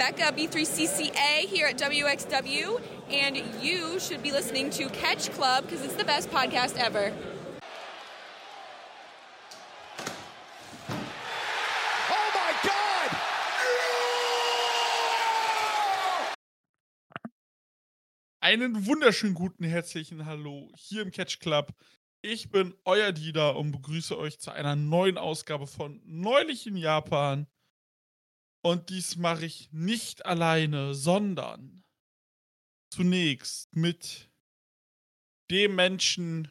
Rebecca, B3CCA, here at WXW, and you should be listening to Catch Club because it's the best podcast ever. Oh my God! Einen wunderschönen guten herzlichen Hallo hier im Catch Club. Ich bin euer Dieter und begrüße euch zu einer neuen Ausgabe von Neulich in Japan. Und dies mache ich nicht alleine, sondern zunächst mit dem Menschen,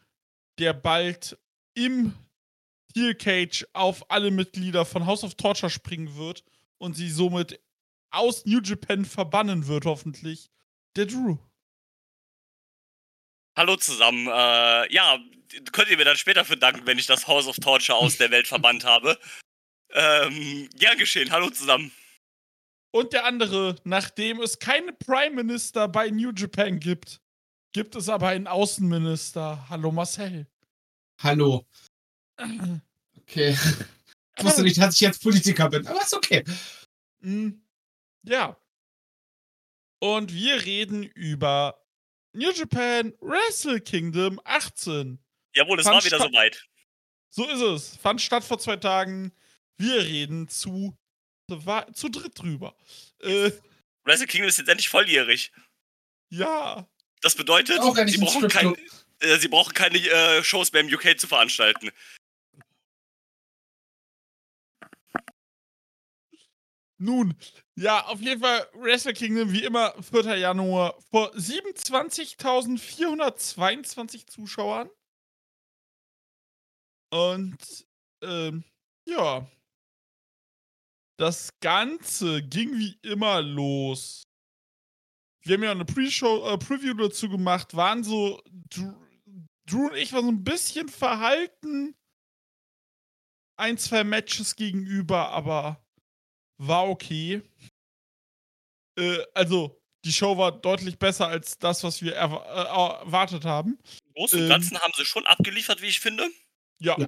der bald im Steel Cage auf alle Mitglieder von House of Torture springen wird und sie somit aus New Japan verbannen wird, hoffentlich. Der Drew. Hallo zusammen. Äh, ja, könnt ihr mir dann später für danken, wenn ich das House of Torture aus der Welt verbannt habe. Ähm, gern geschehen. Hallo zusammen. Und der andere, nachdem es keinen Prime Minister bei New Japan gibt, gibt es aber einen Außenminister. Hallo Marcel. Hallo. Okay. Ich wusste nicht, dass ich jetzt Politiker bin, aber ist okay. Mm, Ja. Und wir reden über New Japan Wrestle Kingdom 18. Jawohl, es Fand war wieder soweit. So ist es. Fand statt vor zwei Tagen. Wir reden zu, zu, zu dritt drüber. Äh, Wrestle Kingdom ist jetzt endlich volljährig. ja. Das bedeutet, sie brauchen, kein, äh, sie brauchen keine äh, Shows mehr im UK zu veranstalten. Nun, ja, auf jeden Fall Wrestle Kingdom wie immer 4. Januar vor 27.422 Zuschauern. Und ähm, ja, das Ganze ging wie immer los. Wir haben ja eine Pre-Show, äh, Preview dazu gemacht, waren so, Drew, Drew und ich waren so ein bisschen verhalten ein, zwei Matches gegenüber, aber war okay. Äh, also, die Show war deutlich besser als das, was wir äh, erwartet haben. Im Großen und Ähm. Ganzen haben sie schon abgeliefert, wie ich finde. Ja. Ja.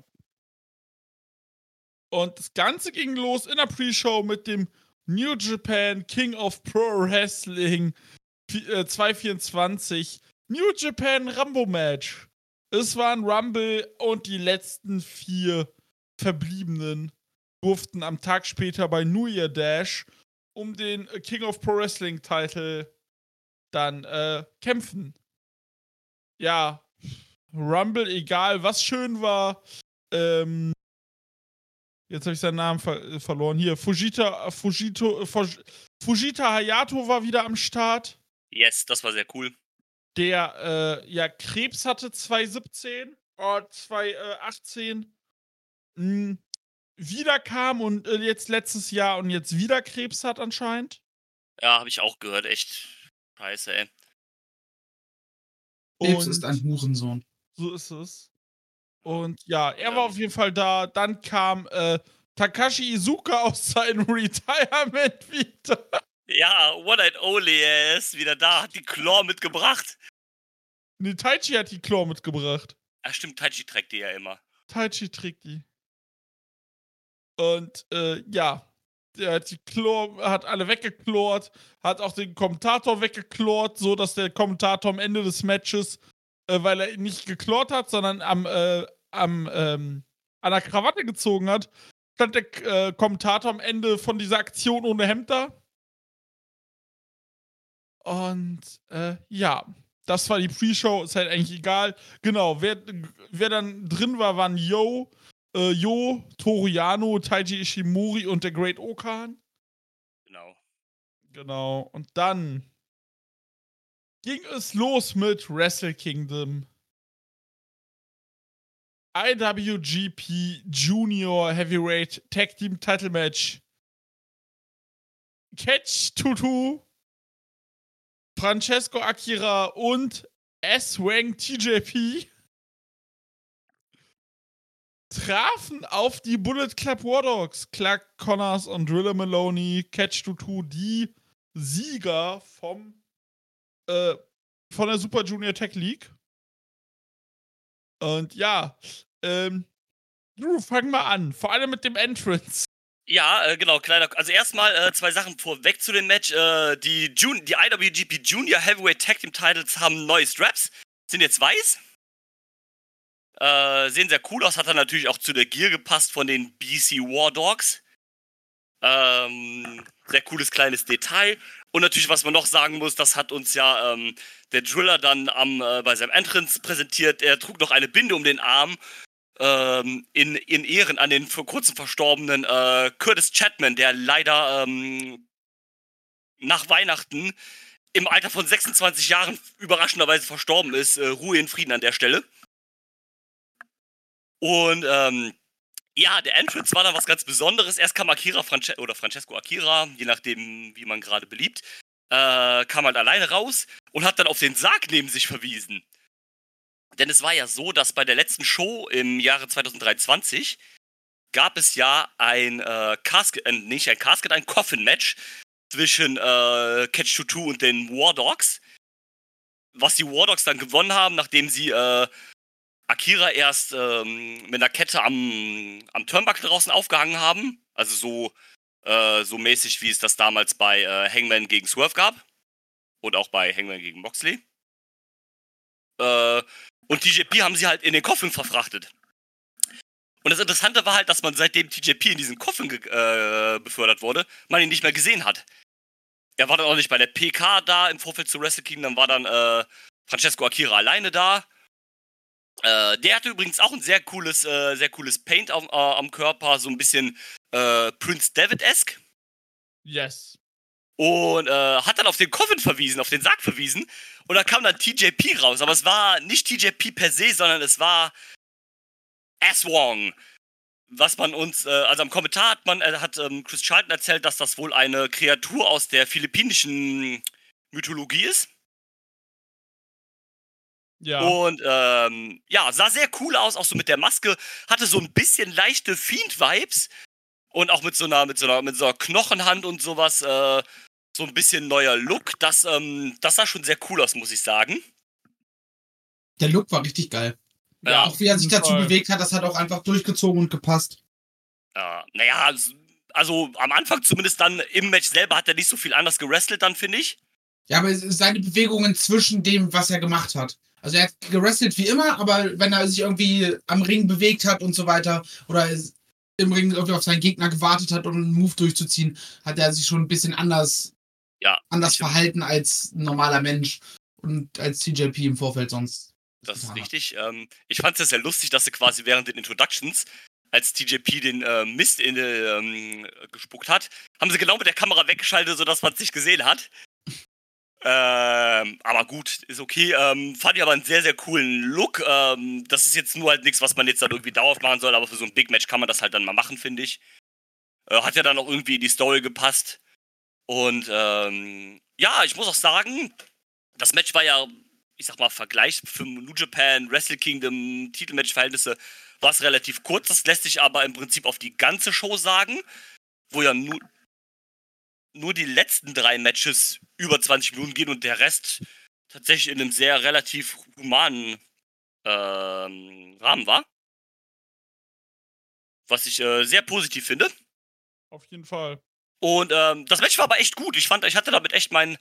Und das Ganze ging los in der Pre-Show mit dem New Japan King of Pro Wrestling vi- äh, 224 New Japan Rambo Match. Es war ein Rumble und die letzten vier Verbliebenen durften am Tag später bei New Year Dash um den King of Pro Wrestling Title dann äh, kämpfen. Ja, Rumble, egal was schön war. Ähm, jetzt habe ich seinen Namen ver äh, verloren. Hier, Fujita, äh, Fujito, äh, Fuj Fujita Hayato war wieder am Start. Yes, das war sehr cool. Der äh, ja Krebs hatte 2017 oder 2018. Mh, wieder kam und äh, jetzt letztes Jahr und jetzt wieder Krebs hat anscheinend. Ja, habe ich auch gehört. Echt scheiße, ey. Krebs Und- ist ein Hurensohn. So ist es. Und ja, er war auf jeden Fall da. Dann kam äh, Takashi Izuka aus seinem Retirement wieder. Ja, One and Only, er ist wieder da, hat die Claw mitgebracht. Nee, Taichi hat die Claw mitgebracht. Ach stimmt, Taichi trägt die ja immer. Taichi trägt die. Und äh, ja, der hat die Claw, hat alle weggeklort, hat auch den Kommentator weggeklort, so dass der Kommentator am Ende des Matches, äh, weil er ihn nicht geklort hat, sondern am, äh, am ähm, an der Krawatte gezogen hat, stand der äh, Kommentator am Ende von dieser Aktion ohne Hemd da. Und äh, ja, das war die Pre-Show, ist halt eigentlich egal. Genau, wer, wer dann drin war, waren Yo, äh, Yo, Toru Yano, Taiji Ishimori und der Great Okan. Genau. Genau, und dann ging es los mit Wrestle Kingdom. IWGP Junior Heavyweight Tag Team Title Match. Catch Tutu, Francesco Akira und S-Wang TJP trafen auf die Bullet Club War Dogs. Clark Connors und Driller Maloney, Catch Tutu, die Sieger vom äh, von der Super Junior Tech League. Und ja, ähm, Drew, fang mal an. Vor allem mit dem Entrance. Ja, äh, genau, kleiner. Also erstmal äh, zwei Sachen vorweg zu dem Match. Äh, die, Jun die IWGP Junior Heavyweight Tag Team Titles haben neue Straps, sind jetzt weiß. Äh, sehen sehr cool aus, hat dann natürlich auch zu der Gear gepasst von den BC War Dogs. Ähm, sehr cooles kleines Detail. Und natürlich, was man noch sagen muss, das hat uns ja ähm, der Driller dann am, äh, bei seinem Entrance präsentiert. Er trug noch eine Binde um den Arm ähm, in, in Ehren an den vor kurzem verstorbenen äh, Curtis Chapman, der leider ähm, nach Weihnachten im Alter von 26 Jahren überraschenderweise verstorben ist. Äh, Ruhe in Frieden an der Stelle. Und ähm, ja, der Entrance war dann was ganz Besonderes. Erst kam Akira Franche oder Francesco Akira, je nachdem, wie man gerade beliebt, äh, kam halt alleine raus und hat dann auf den Sarg neben sich verwiesen. Denn es war ja so, dass bei der letzten Show im Jahre 2023 gab es ja ein äh, Casket, äh, nicht ein Casket, ein Coffin-Match zwischen äh, Catch 22 und den War Dogs. Was die War Dogs dann gewonnen haben, nachdem sie äh, Akira erst ähm, mit einer Kette am, am Turnbuckle draußen aufgehangen haben. Also so, äh, so mäßig, wie es das damals bei äh, Hangman gegen Swerve gab. Und auch bei Hangman gegen Moxley. Äh, und TJP haben sie halt in den Coffin verfrachtet. Und das Interessante war halt, dass man seitdem TJP in diesen Coffin äh, befördert wurde, man ihn nicht mehr gesehen hat. Er war dann auch nicht bei der PK da im Vorfeld zu Wrestle Kingdom, war dann äh, Francesco Akira alleine da. Äh, der hatte übrigens auch ein sehr cooles, äh, sehr cooles Paint am, äh, am Körper, so ein bisschen äh, Prince David-esque. Yes. Und äh, hat dann auf den Coffin verwiesen, auf den Sarg verwiesen. Und da kam dann TJP raus. Aber es war nicht TJP per se, sondern es war Aswong. Was man uns, äh, also am Kommentar hat man, hat ähm, Chris Charlton erzählt, dass das wohl eine Kreatur aus der philippinischen Mythologie ist. Ja. Und ähm, ja, sah sehr cool aus, auch so mit der Maske, hatte so ein bisschen leichte Fiend-Vibes und auch mit so einer, mit so einer, mit so einer Knochenhand und sowas, äh, so ein bisschen neuer Look. Das, ähm, das sah schon sehr cool aus, muss ich sagen. Der Look war richtig geil. Ja, auch wie er sich dazu Fall. bewegt hat, das hat auch einfach durchgezogen und gepasst. Äh, naja, also am Anfang zumindest dann im Match selber hat er nicht so viel anders gerestelt dann, finde ich. Ja, aber es- seine Bewegungen zwischen dem, was er gemacht hat. Also er hat gerestelt wie immer, aber wenn er sich irgendwie am Ring bewegt hat und so weiter oder im Ring irgendwie auf seinen Gegner gewartet hat, um einen Move durchzuziehen, hat er sich schon ein bisschen anders, Ja, anders verhalten als ein normaler Mensch und als TJP im Vorfeld sonst. Das ist richtig. Ähm, ich fand es ja sehr lustig, dass sie quasi während den Introductions, als TJP den äh, Mist in, äh, ähm, gespuckt hat, haben sie genau mit der Kamera weggeschaltet, sodass man es nicht gesehen hat. Ähm, aber gut, ist okay. Ähm, fand ich aber einen sehr, sehr coolen Look. Ähm, das ist jetzt nur halt nichts, was man jetzt dann irgendwie dauerhaft machen soll, aber für so ein Big Match kann man das halt dann mal machen, finde ich. Äh, hat ja dann auch irgendwie in die Story gepasst. Und ähm, ja, ich muss auch sagen, das Match war ja ich sag mal, Vergleich für New Japan, Wrestle Kingdom, Titelmatch-Verhältnisse, war es relativ kurz. Das lässt sich aber im Prinzip auf die ganze Show sagen, wo ja nur, nur die letzten drei Matches über 20 Minuten gehen und der Rest tatsächlich in einem sehr relativ humanen ähm, Rahmen war. Was ich äh, sehr positiv finde. Auf jeden Fall. Und ähm, das Match war aber echt gut. Ich fand, ich hatte damit echt meinen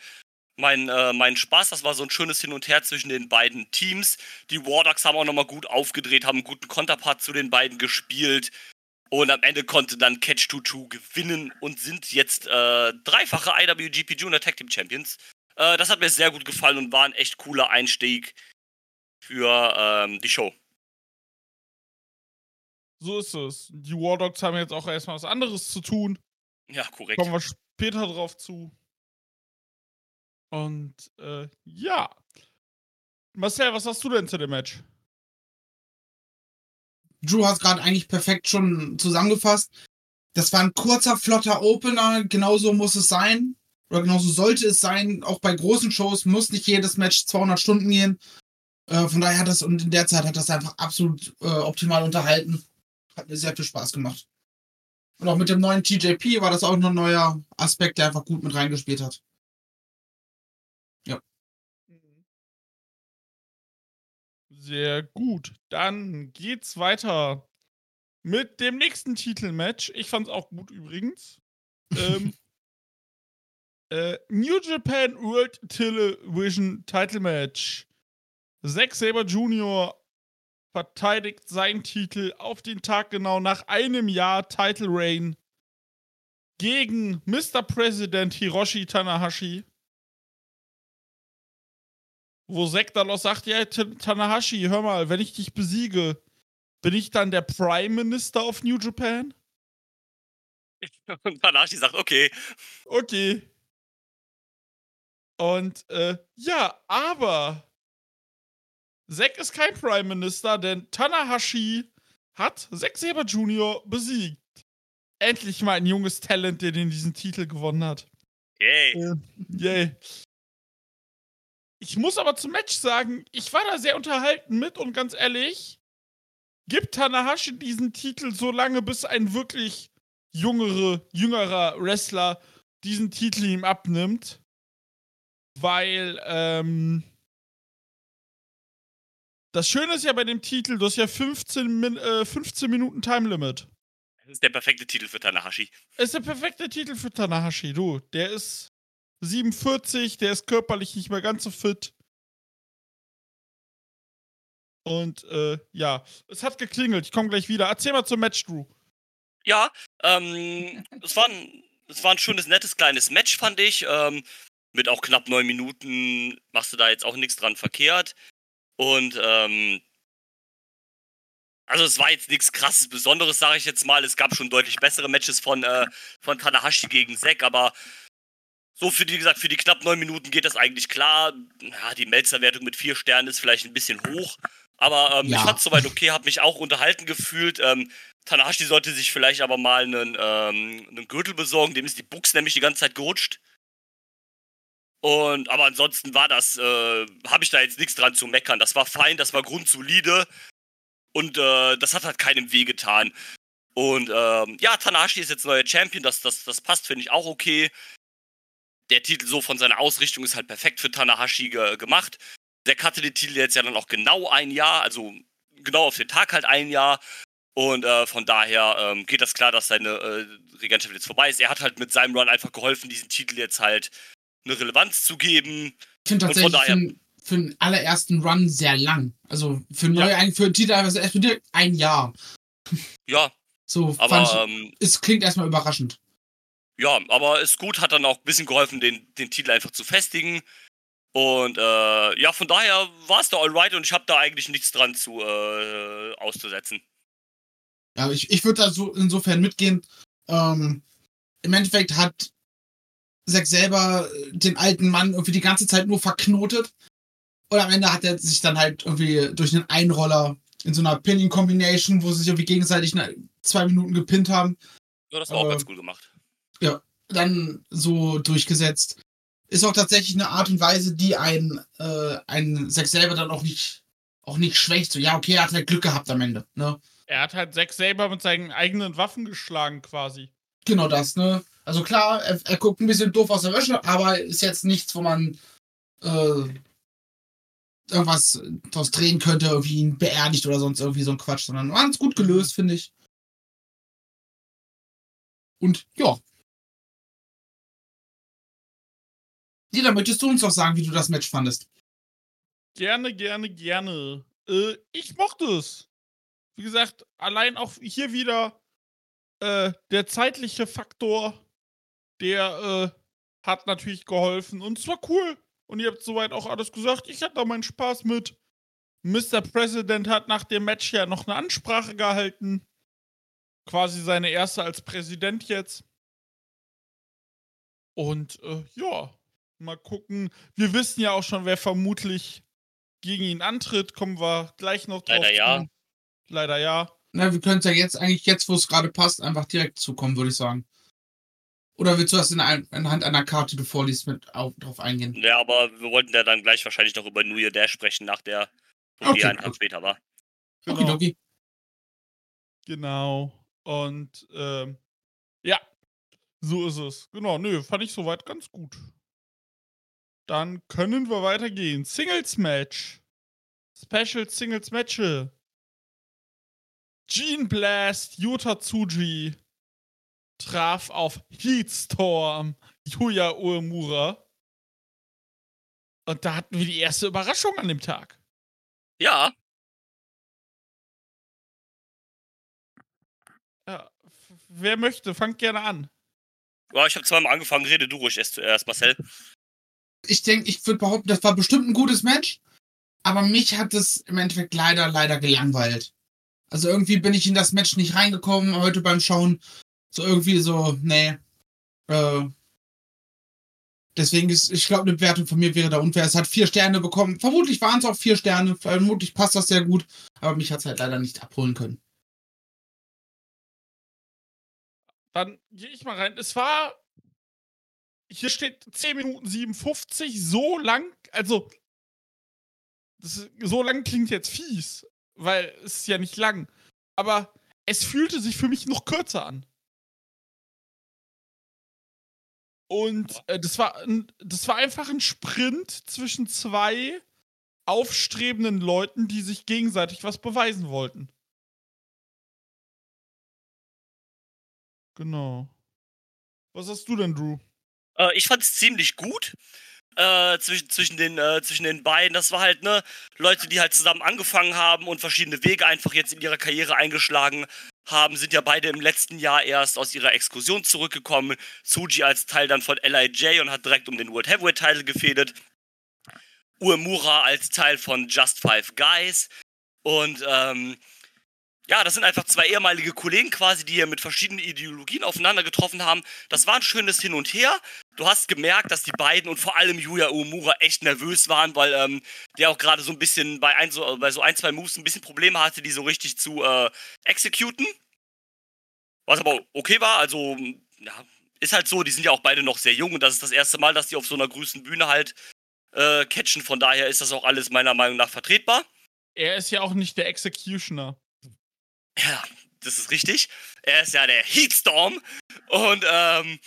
mein, äh, meinen Spaß. Das war so ein schönes Hin und Her zwischen den beiden Teams. Die War Dogs haben auch nochmal gut aufgedreht, haben einen guten Konterpart zu den beiden gespielt. Und am Ende konnte dann Catch 22 gewinnen und sind jetzt äh, dreifache IWGP Junior Tag Team Champions. Äh, das hat mir sehr gut gefallen und war ein echt cooler Einstieg für ähm, die Show. So ist es. Die War Dogs haben jetzt auch erstmal was anderes zu tun. Ja, korrekt. Kommen wir später drauf zu. Und äh, ja. Marcel, was hast du denn zu dem Match? Drew hat es gerade eigentlich perfekt schon zusammengefasst. Das war ein kurzer, flotter Opener. Genauso muss es sein. Oder genauso sollte es sein. Auch bei großen Shows muss nicht jedes Match 200 Stunden gehen. Äh, von daher hat das, und in der Zeit hat das einfach absolut äh, optimal unterhalten. Hat mir sehr viel Spaß gemacht. Und auch mit dem neuen TJP war das auch noch ein neuer Aspekt, der einfach gut mit reingespielt hat. Sehr gut. Dann geht's weiter mit dem nächsten Titelmatch. Ich fand's auch gut übrigens. ähm, äh, New Japan World Television Title Match. Zack Saber Jr. verteidigt seinen Titel auf den Tag genau nach einem Jahr Title Reign gegen Mr. President Hiroshi Tanahashi. Wo Zack dann auch sagt, ja, Tanahashi, hör mal, wenn ich dich besiege, bin ich dann der Prime Minister of New Japan? Und Tanahashi sagt, okay. Okay. Und äh, ja, aber Zack ist kein Prime Minister, denn Tanahashi hat Zack Saber Jr. besiegt. Endlich mal ein junges Talent, der den diesen Titel gewonnen hat. Yay. Äh, yay. Ich muss aber zum Match sagen, ich war da sehr unterhalten mit und ganz ehrlich, gibt Tanahashi diesen Titel so lange, bis ein wirklich jüngere, jüngerer Wrestler diesen Titel ihm abnimmt. Weil, ähm, das Schöne ist ja bei dem Titel, du hast ja 15, Min äh, 15 Minuten Time Limit. Das ist der perfekte Titel für Tanahashi. Das ist der perfekte Titel für Tanahashi, du. Der ist 47, der ist körperlich nicht mehr ganz so fit. Und äh, ja, es hat geklingelt. Ich komme gleich wieder. Erzähl mal zum Match, Drew. Ja, ähm, es war, ein, es war ein schönes, nettes, kleines Match, fand ich. Ähm, mit auch knapp neun Minuten machst du da jetzt auch nichts dran verkehrt. Und ähm, also es war jetzt nichts krasses Besonderes, sage ich jetzt mal. Es gab schon deutlich bessere Matches von, äh, von Tanahashi gegen Zack, aber so für die, wie gesagt, für die knapp neun Minuten geht das eigentlich klar. Ja, die Melzerwertung mit vier Sternen ist vielleicht ein bisschen hoch. Aber ähm, ja. ich fand es soweit okay, habe mich auch unterhalten gefühlt. Ähm, Tanahashi sollte sich vielleicht aber mal einen, ähm, einen Gürtel besorgen, dem ist die Buchs nämlich die ganze Zeit gerutscht. Und aber ansonsten war das, äh, habe ich da jetzt nichts dran zu meckern. Das war fein, das war grundsolide und äh, das hat halt keinem weh getan. Und ähm, ja, Tanahashi ist jetzt neuer Champion, das, das, das passt, finde ich auch okay. Der Titel so von seiner Ausrichtung ist halt perfekt für Tanahashi ge gemacht. Zack hatte den Titel jetzt ja dann auch genau ein Jahr, also genau auf den Tag halt ein Jahr. Und äh, von daher ähm, geht das klar, dass seine äh, Regentschaft jetzt vorbei ist. Er hat halt mit seinem Run einfach geholfen, diesen Titel jetzt halt eine Relevanz zu geben. Ich finde tatsächlich daher, für, für den allerersten Run sehr lang. Also für, neue, ja. für einen Titel einfach erst ein Jahr. Ja. So, aber ich, ähm, es klingt erstmal überraschend. Ja, aber ist gut, hat dann auch ein bisschen geholfen, den, den Titel einfach zu festigen. Und äh, ja, von daher war es da alright und ich habe da eigentlich nichts dran zu äh, auszusetzen. Ja, ich, ich würde da so insofern mitgehen. Ähm, Im Endeffekt hat Zack selber den alten Mann irgendwie die ganze Zeit nur verknotet. Und am Ende hat er sich dann halt irgendwie durch einen Einroller in so einer Pinning-Combination, wo sie sich irgendwie gegenseitig zwei Minuten gepinnt haben. Ja, das war äh, auch ganz cool gemacht. Ja, dann so durchgesetzt ist auch tatsächlich eine Art und Weise, die ein, äh, ein Zack selber dann auch nicht, auch nicht schwächt. So, ja, okay, er hat halt Glück gehabt am Ende, ne? Er hat halt Zack selber mit seinen eigenen Waffen geschlagen, quasi. Genau das, ne? Also klar, er, er guckt ein bisschen doof aus der Wäsche, aber ist jetzt nichts, wo man äh, irgendwas draus drehen könnte, irgendwie ihn beerdigt oder sonst irgendwie so ein Quatsch, sondern ganz gut gelöst, finde ich. Und ja, Dieter, möchtest du uns doch sagen, wie du das Match fandest? Gerne, gerne, gerne. Äh, ich mochte es. Wie gesagt, allein auch hier wieder äh, der zeitliche Faktor, der äh, hat natürlich geholfen. Und es war cool. Und ihr habt soweit auch alles gesagt. Ich hatte da meinen Spaß mit. Mr. President hat nach dem Match ja noch eine Ansprache gehalten. Quasi seine erste als Präsident jetzt. Und äh, ja, Mal gucken. Wir wissen ja auch schon, wer vermutlich gegen ihn antritt. Kommen wir gleich noch drauf. Leider ja. Leider ja. Na, wir können es ja jetzt eigentlich, jetzt wo es gerade passt, einfach direkt zukommen, würde ich sagen. Oder willst du das in ein, anhand einer Karte, die du vorliest, mit auf, drauf eingehen? Ja, aber wir wollten ja dann gleich wahrscheinlich noch über New Year Dash sprechen, nach der okay, die einen Tag später war. Genau. Okay, Genau. Und ähm, ja, so ist es. Genau, nö, fand ich soweit ganz gut. Dann können wir weitergehen. Singles Match. Special Singles Match. Gene Blast, Yuta Tsuji traf auf Heatstorm, Yuya Uemura. Und da hatten wir die erste Überraschung an dem Tag. Ja, Ja, wer möchte, fangt gerne an. ja ich habe zweimal angefangen, rede du ruhig erst zuerst, Marcel. Ich denke, ich würde behaupten, das war bestimmt ein gutes Match. Aber mich hat es im Endeffekt leider, leider gelangweilt. Also irgendwie bin ich in das Match nicht reingekommen heute beim Schauen. So irgendwie so, nee. Äh, deswegen ist, ich glaube, eine Bewertung von mir wäre da unfair. Es hat vier Sterne bekommen. Vermutlich waren es auch vier Sterne. Vermutlich passt das sehr gut. Aber mich hat es halt leider nicht abholen können. Dann gehe ich mal rein. Es war. Hier steht 10 Minuten 57, so lang. Also. Ist, so lang klingt jetzt fies, weil es ist ja nicht lang. Aber es fühlte sich für mich noch kürzer an. Und äh, das, war ein, das war einfach ein Sprint zwischen zwei aufstrebenden Leuten, die sich gegenseitig was beweisen wollten. Genau. Was hast du denn, Drew? Äh, ich fand es ziemlich gut. Äh, zwischen, zwischen, den, äh, zwischen den beiden. Das war halt, ne, Leute, die halt zusammen angefangen haben und verschiedene Wege einfach jetzt in ihrer Karriere eingeschlagen haben, sind ja beide im letzten Jahr erst aus ihrer Exkursion zurückgekommen. Tsuji als Teil dann von LIJ und hat direkt um den World Heavyweight Title gefädet. Uemura als Teil von Just Five Guys. Und ähm, ja, das sind einfach zwei ehemalige Kollegen quasi, die hier mit verschiedenen Ideologien aufeinander getroffen haben. Das war ein schönes Hin und Her. Du hast gemerkt, dass die beiden und vor allem Yuya Uemura echt nervös waren, weil ähm, der auch gerade so ein bisschen bei, ein, so, bei so ein, zwei Moves ein bisschen Probleme hatte, die so richtig zu äh, executen. Was aber okay war, also ja, ist halt so, die sind ja auch beide noch sehr jung und das ist das erste Mal, dass die auf so einer größten Bühne halt äh, catchen. Von daher ist das auch alles meiner Meinung nach vertretbar. Er ist ja auch nicht der Executioner. Ja, das ist richtig. Er ist ja der Heatstorm. Und ähm,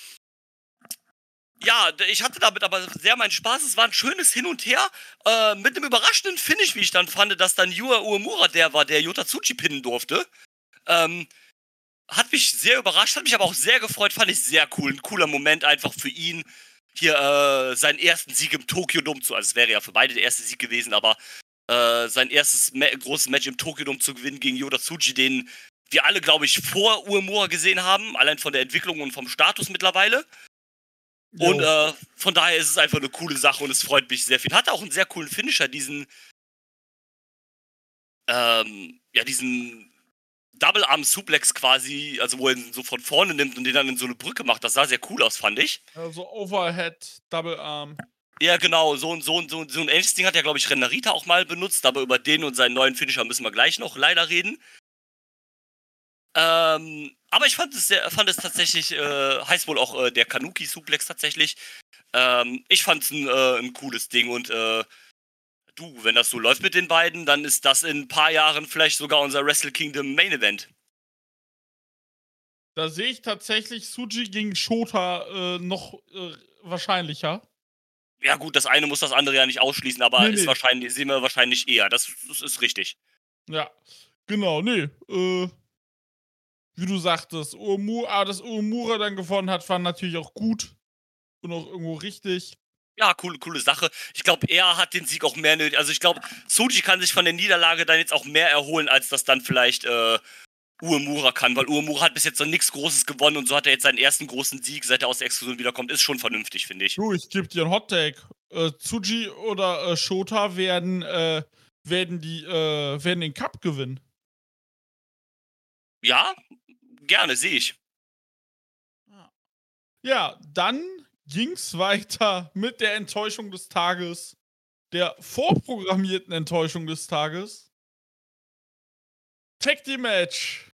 ja, ich hatte damit aber sehr meinen Spaß. Es war ein schönes Hin und Her. Äh, mit einem überraschenden Finish, wie ich dann fand, dass dann Yua Uemura der war, der Yota Tsuchi pinnen durfte. Ähm, hat mich sehr überrascht, hat mich aber auch sehr gefreut, fand ich sehr cool. Ein cooler Moment einfach für ihn, hier äh, seinen ersten Sieg im Tokyo Dome zu. Also es wäre ja für beide der erste Sieg gewesen, aber äh, sein erstes Ma großes Match im Tokyo Dome zu gewinnen gegen Yoda Tsuji, den wir alle, glaube ich, vor Uemura gesehen haben, allein von der Entwicklung und vom Status mittlerweile. Und Jo. äh, von daher ist es einfach eine coole Sache und es freut mich sehr viel. Hat auch einen sehr coolen Finisher, diesen, ähm, ja, diesen Double Arm Suplex quasi, also wo er ihn so von vorne nimmt und den dann in so eine Brücke macht. Das sah sehr cool aus, fand ich. Also Overhead, Double Arm. Ja, genau, so, ein- so, so, so ein ähnliches Ding hat ja, glaube ich, Renarita auch mal benutzt, aber über den und seinen neuen Finisher müssen wir gleich noch leider reden. Ähm, aber ich fand es, sehr, fand es tatsächlich, äh, heißt wohl auch äh, der Kanuki-Suplex tatsächlich. Ähm, ich fand es ein, äh, ein cooles Ding und äh, du, wenn das so läuft mit den beiden, dann ist das in ein paar Jahren vielleicht sogar unser Wrestle Kingdom Main Event. Da sehe ich tatsächlich Suji gegen Shota äh, noch äh, wahrscheinlicher. Ja gut, das eine muss das andere ja nicht ausschließen, aber Nee, ist nee. wahrscheinlich, sehen wir wahrscheinlich eher. Das, das ist richtig. Ja, genau, nee. Äh, wie du sagtest, Uemura, aber dass Uemura dann gewonnen hat, war natürlich auch gut. Und auch irgendwo richtig. Ja, coole, coole Sache. Ich glaube, er hat den Sieg auch mehr nötig. Also ich glaube, Soji kann sich von der Niederlage dann jetzt auch mehr erholen, als das dann vielleicht äh, Uemura kann, weil Uemura hat bis jetzt noch nichts Großes gewonnen und so hat er jetzt seinen ersten großen Sieg, seit er aus der Exklusion wiederkommt. Ist schon vernünftig, finde ich. Du, ich gebe dir einen Hottake. Äh, Tsuji oder äh, Shota werden, äh, werden, die, äh, werden den Cup gewinnen. Ja, gerne, sehe ich. Ja, dann ging's weiter mit der Enttäuschung des Tages. Der vorprogrammierten Enttäuschung des Tages. Tag Team Match.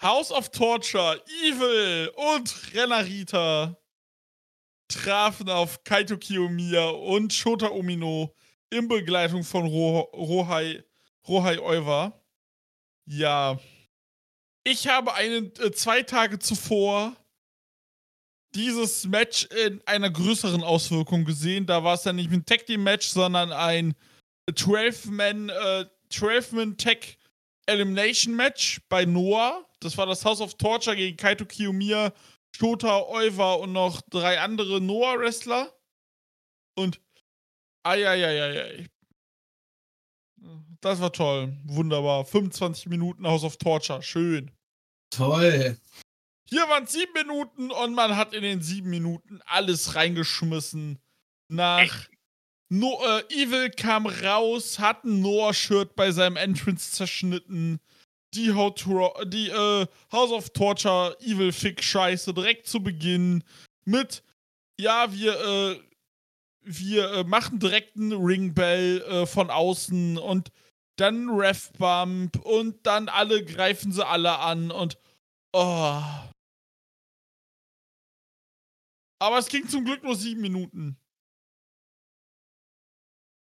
House of Torture, Evil und Renarita trafen auf Kaito Kiyomiya und Shota Omino in Begleitung von Ro Rohai, Rohai Oiwa. Ja. Ich habe einen, äh, zwei Tage zuvor dieses Match in einer größeren Auswirkung gesehen. Da war es ja nicht ein Tag Team Match, sondern ein 12-Man äh, 12 Tag Elimination Match bei Noah. Das war das House of Torture gegen Kaito Kiyomiya, Shota, Oiva und noch drei andere Noah-Wrestler. Und eieieiei. Das war toll. Wunderbar. 25 Minuten House of Torture. Schön. Toll. Hier waren es sieben Minuten und man hat in den sieben Minuten alles reingeschmissen. Nach no äh, Evil kam raus, hat ein Noah-Shirt bei seinem Entrance zerschnitten. Die, die äh, House of Torture Evil Fick Scheiße direkt zu Beginn mit ja, wir äh, wir äh, machen direkt einen Ringbell äh, von außen und dann Ref Bump und dann alle greifen sie alle an und oh. Aber es ging zum Glück nur sieben Minuten.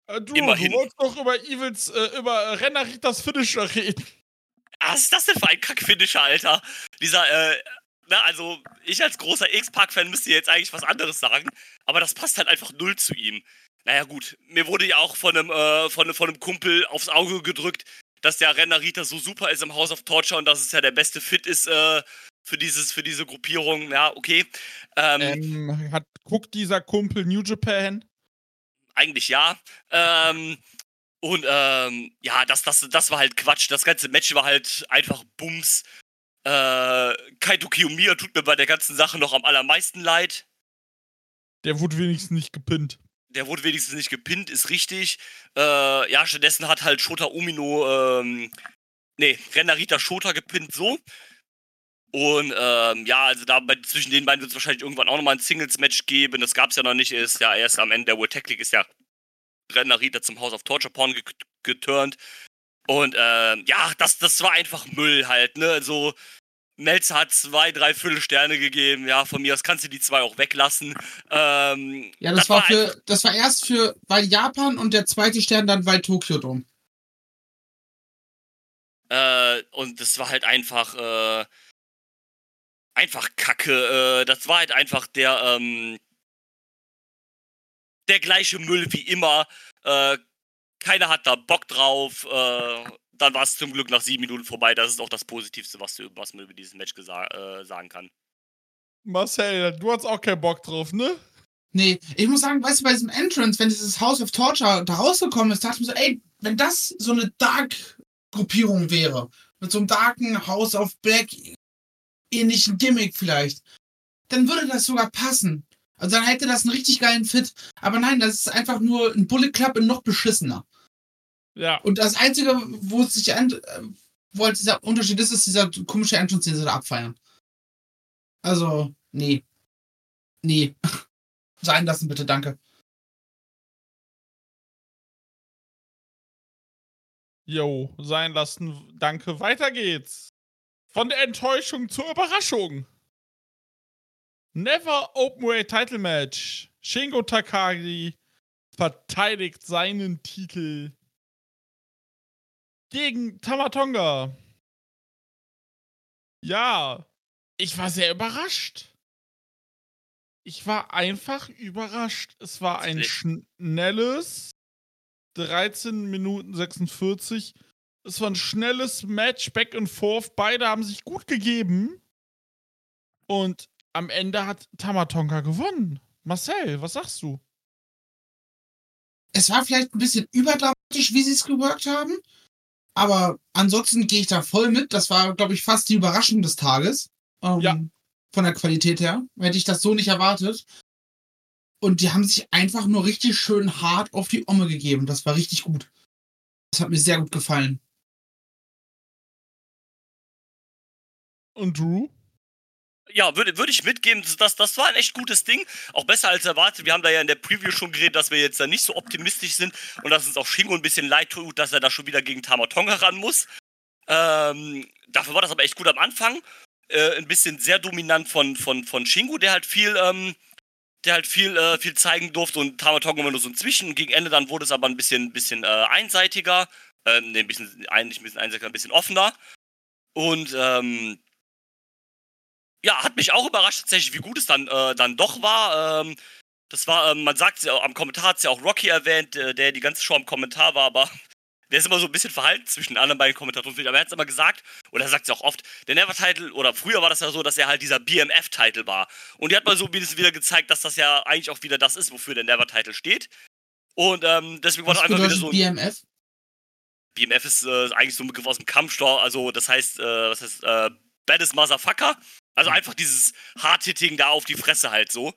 Äh, du, Immerhin. du wolltest doch über Evils, äh, über Renaritas Finisher reden. Was ist das denn für ein Kack-Finisher, Alter? Dieser, äh, na, also ich als großer X-Park-Fan müsste jetzt eigentlich was anderes sagen, aber das passt halt einfach null zu ihm. Naja, gut, mir wurde ja auch von einem, äh, von, von einem Kumpel aufs Auge gedrückt, dass der Renarita so super ist im House of Torture und dass es ja der beste Fit ist äh, für, dieses, für diese Gruppierung. Ja, okay. Ähm, Ähm, hat, guckt dieser Kumpel New Japan? Eigentlich ja. Ähm, und ähm, ja, das, das, das war halt Quatsch. Das ganze Match war halt einfach Bums. Äh, Kaito Kiyomiya tut mir bei der ganzen Sache noch am allermeisten leid. Der wurde wenigstens nicht gepinnt. Der wurde wenigstens nicht gepinnt, ist richtig. Äh, ja, stattdessen hat halt Shota Umino, ähm, nee, Renarita Shota gepinnt, so. Und ähm, ja, also da bei, zwischen den beiden wird es wahrscheinlich irgendwann auch nochmal ein Singles-Match geben. Das gab es ja noch nicht. Ist ja erst am Ende der World Tactic ist ja Renarita zum House of Torture Porn ge geturnt. Und ähm, ja, das, das war einfach Müll halt, ne? Also Melzer hat zwei, drei Viertelsterne gegeben. Ja, von mir aus kannst du die zwei auch weglassen. Ähm, Ja, das, war für, das war erst für, weil Japan und der zweite Stern dann weil Tokio Dome. Äh, und das war halt einfach, äh, einfach Kacke. Äh, das war halt einfach der, ähm, der gleiche Müll wie immer. Äh, keiner hat da Bock drauf. Äh, dann war es zum Glück nach sieben Minuten vorbei. Das ist auch das Positivste, was, du, was man über dieses Match äh, sagen kann. Marcel, du hast auch keinen Bock drauf, ne? Nee, ich muss sagen, weißt du, bei diesem Entrance, wenn dieses House of Torture da rausgekommen ist, dachte ich mir so, ey, wenn das so eine Dark-Gruppierung wäre, mit so einem darken House of Black ähnlichen Gimmick vielleicht, dann würde das sogar passen. Also dann hätte das einen richtig geilen Fit. Aber nein, das ist einfach nur ein Bullet Club in noch beschissener. Ja. Und das Einzige, wo es sich an, äh, wo halt dieser Unterschied ist, ist dieser komische Entrance, den sie da abfeiern. Also, nee. Nee. Sein lassen, bitte, danke. Jo, sein lassen, danke. Weiter geht's. Von der Enttäuschung zur Überraschung. Never Openweight Title Match. Shingo Takagi verteidigt seinen Titel gegen Tamatonga. Ja, ich war sehr überrascht. Ich war einfach überrascht. Es war ein schnelles 13 Minuten 46. Es war ein schnelles Match, back and forth. Beide haben sich gut gegeben. Und am Ende hat Tamatonga gewonnen. Marcel, was sagst du? Es war vielleicht ein bisschen überdramatisch, wie sie es geworkt haben. Aber ansonsten gehe ich da voll mit. Das war, glaube ich, fast die Überraschung des Tages. Ähm, Ja. Von der Qualität her. Hätte ich das so nicht erwartet. Und die haben sich einfach nur richtig schön hart auf die Omme gegeben. Das war richtig gut. Das hat mir sehr gut gefallen. Und Drew? Ja, würde würd ich mitgeben, das, das war ein echt gutes Ding. Auch besser als erwartet. Wir haben da ja in der Preview schon geredet, dass wir jetzt da nicht so optimistisch sind und dass uns auch Shingo ein bisschen leid tut, dass er da schon wieder gegen Tamatonga ran muss. Ähm, dafür war das aber echt gut am Anfang. Äh, ein bisschen sehr dominant von, von, von Shingo, der halt viel, ähm, der halt viel, äh, viel zeigen durfte und Tamatonga immer nur so ein Zwischen. Gegen Ende dann wurde es aber ein bisschen, bisschen äh, einseitiger. Äh, nee, ein bisschen, eigentlich ein bisschen einseitiger, ein bisschen offener. Und ähm, ja, hat mich auch überrascht tatsächlich, wie gut es dann, äh, dann doch war. Ähm, das war, ähm, man sagt ja, am Kommentar hat es ja auch Rocky erwähnt, äh, der die ganze Show am Kommentar war, aber der ist immer so ein bisschen verhalten zwischen den anderen beiden Kommentatoren, aber er hat es immer gesagt, oder er sagt es auch oft, der Never-Title, oder früher war das ja so, dass er halt dieser BMF-Title war. Und die hat mal so ein bisschen wieder gezeigt, dass das ja eigentlich auch wieder das ist, wofür der Never-Title steht. Und ähm, deswegen war das einfach wieder so ein. BMF? BMF ist äh, eigentlich so ein Begriff aus dem Kampfsport, also das heißt, äh, was heißt, äh, Baddest Motherfucker. Also einfach dieses Hard-Hitting da auf die Fresse halt so.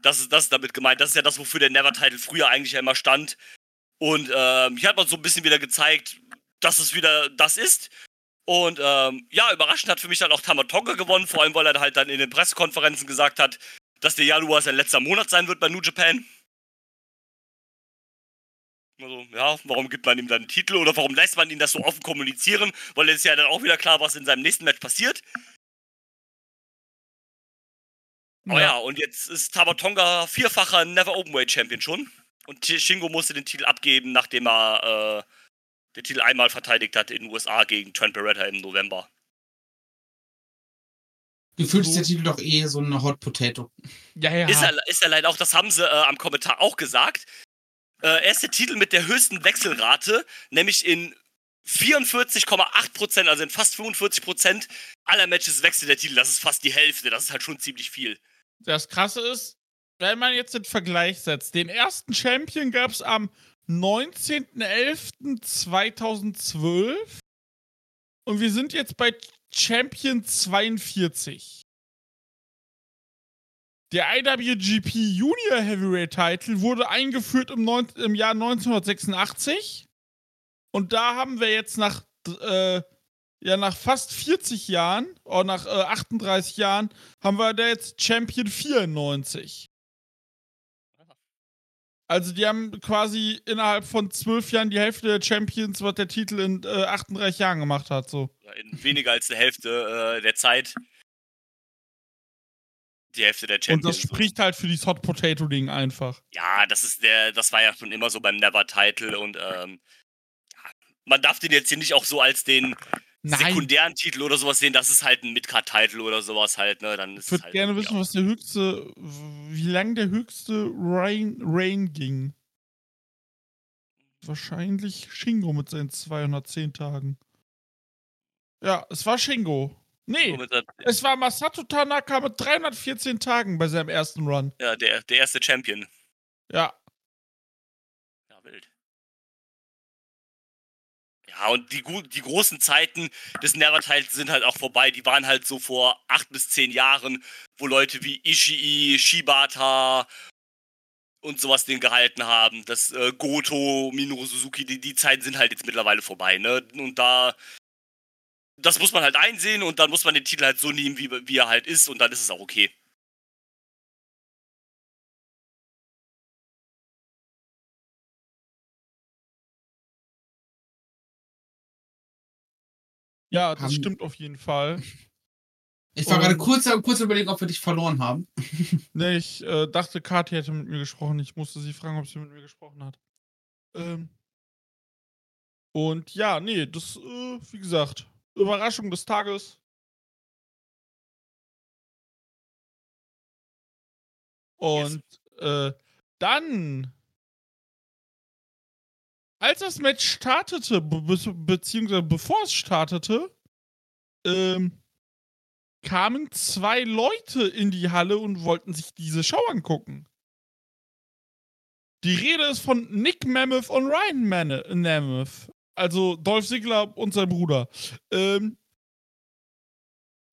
Das ist, das ist damit gemeint. Das ist ja das, wofür der Never-Title früher eigentlich ja immer stand. Und ähm, hier hat man so ein bisschen wieder gezeigt, dass es wieder das ist. Und ähm, ja, überraschend hat für mich dann auch Tamatonga gewonnen, vor allem weil er halt dann in den Pressekonferenzen gesagt hat, dass der Januar sein letzter Monat sein wird bei New Japan. Also, ja, warum gibt man ihm dann einen Titel oder warum lässt man ihn das so offen kommunizieren? Weil es ist ja dann auch wieder klar, was in seinem nächsten Match passiert. Oh ja. Oh ja, und jetzt ist Tabatonga vierfacher Never Openweight Champion schon. Und Shingo musste den Titel abgeben, nachdem er äh, den Titel einmal verteidigt hat in den USA gegen Trent Beretta im November. Gefühlt ist der Titel doch eh so eine Hot Potato. Ja, ja. Ist er, ist er leider auch, das haben sie äh, am Kommentar auch gesagt. Äh, er ist der Titel mit der höchsten Wechselrate, nämlich in 44,8%, also in fast 45% aller Matches wechselt der Titel. Das ist fast die Hälfte. Das ist halt schon ziemlich viel. Das Krasse ist, wenn man jetzt den Vergleich setzt, den ersten Champion gab es am 19.11.2012 und wir sind jetzt bei Champion 42. Der IWGP Junior Heavyweight Title wurde eingeführt im, neun, im Jahr 1986 und da haben wir jetzt nach äh, ja nach fast 40 Jahren oder nach äh, 38 Jahren haben wir da jetzt Champion 94. Also die haben quasi innerhalb von zwölf Jahren die Hälfte der Champions, was der Titel in äh, 38 Jahren gemacht hat. So. In weniger als der Hälfte äh, der Zeit. Die Hälfte der Champions. Und das spricht halt für dieses Hot Potato Ding einfach. Ja, das ist der, das war ja schon immer so beim Never Title und ähm, man darf den jetzt hier nicht auch so als den Nein. sekundären Titel oder sowas sehen, das ist halt ein Midcard-Titel oder sowas halt, ne? Dann ich würde halt gerne wissen, was der höchste, wie lang der höchste Rain, Rain ging. Wahrscheinlich Shingo mit seinen 210 Tagen. Ja, es war Shingo. Nee, es war Masato Tanaka mit 314 Tagen bei seinem ersten Run. Ja, der, der erste Champion. Ja. Ja, und die, die großen Zeiten des Never-Titles sind halt auch vorbei. Die waren halt so vor acht bis zehn Jahren, wo Leute wie Ishii, Shibata und sowas den gehalten haben. Das äh, Goto, Minoru Suzuki, die, die Zeiten sind halt jetzt mittlerweile vorbei, ne? Und da. Das muss man halt einsehen und dann muss man den Titel halt so nehmen, wie, wie er halt ist und dann ist es auch okay. Ja, das haben, stimmt auf jeden Fall. Ich war gerade kurz, kurz überlegen, ob wir dich verloren haben. nee, ich äh, dachte, Kathi hätte mit mir gesprochen. Ich musste sie fragen, ob sie mit mir gesprochen hat. Ähm. Und ja, nee, das, äh, wie gesagt, Überraschung des Tages. Und yes. äh, dann als das Match startete, be beziehungsweise bevor es startete, ähm, kamen zwei Leute in die Halle und wollten sich diese Show angucken. Die Rede ist von Nick Mammoth und Ryan Mammoth. Also Dolph Ziggler und sein Bruder. Ähm,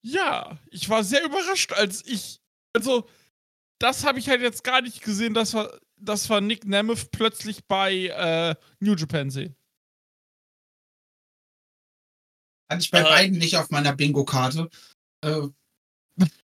ja, ich war sehr überrascht, als ich. Also, das habe ich halt jetzt gar nicht gesehen, dass wir dass wir Nick Nemeth plötzlich bei äh, New Japan sehen. Hatte ich bei äh, beiden nicht auf meiner Bingo-Karte. Äh,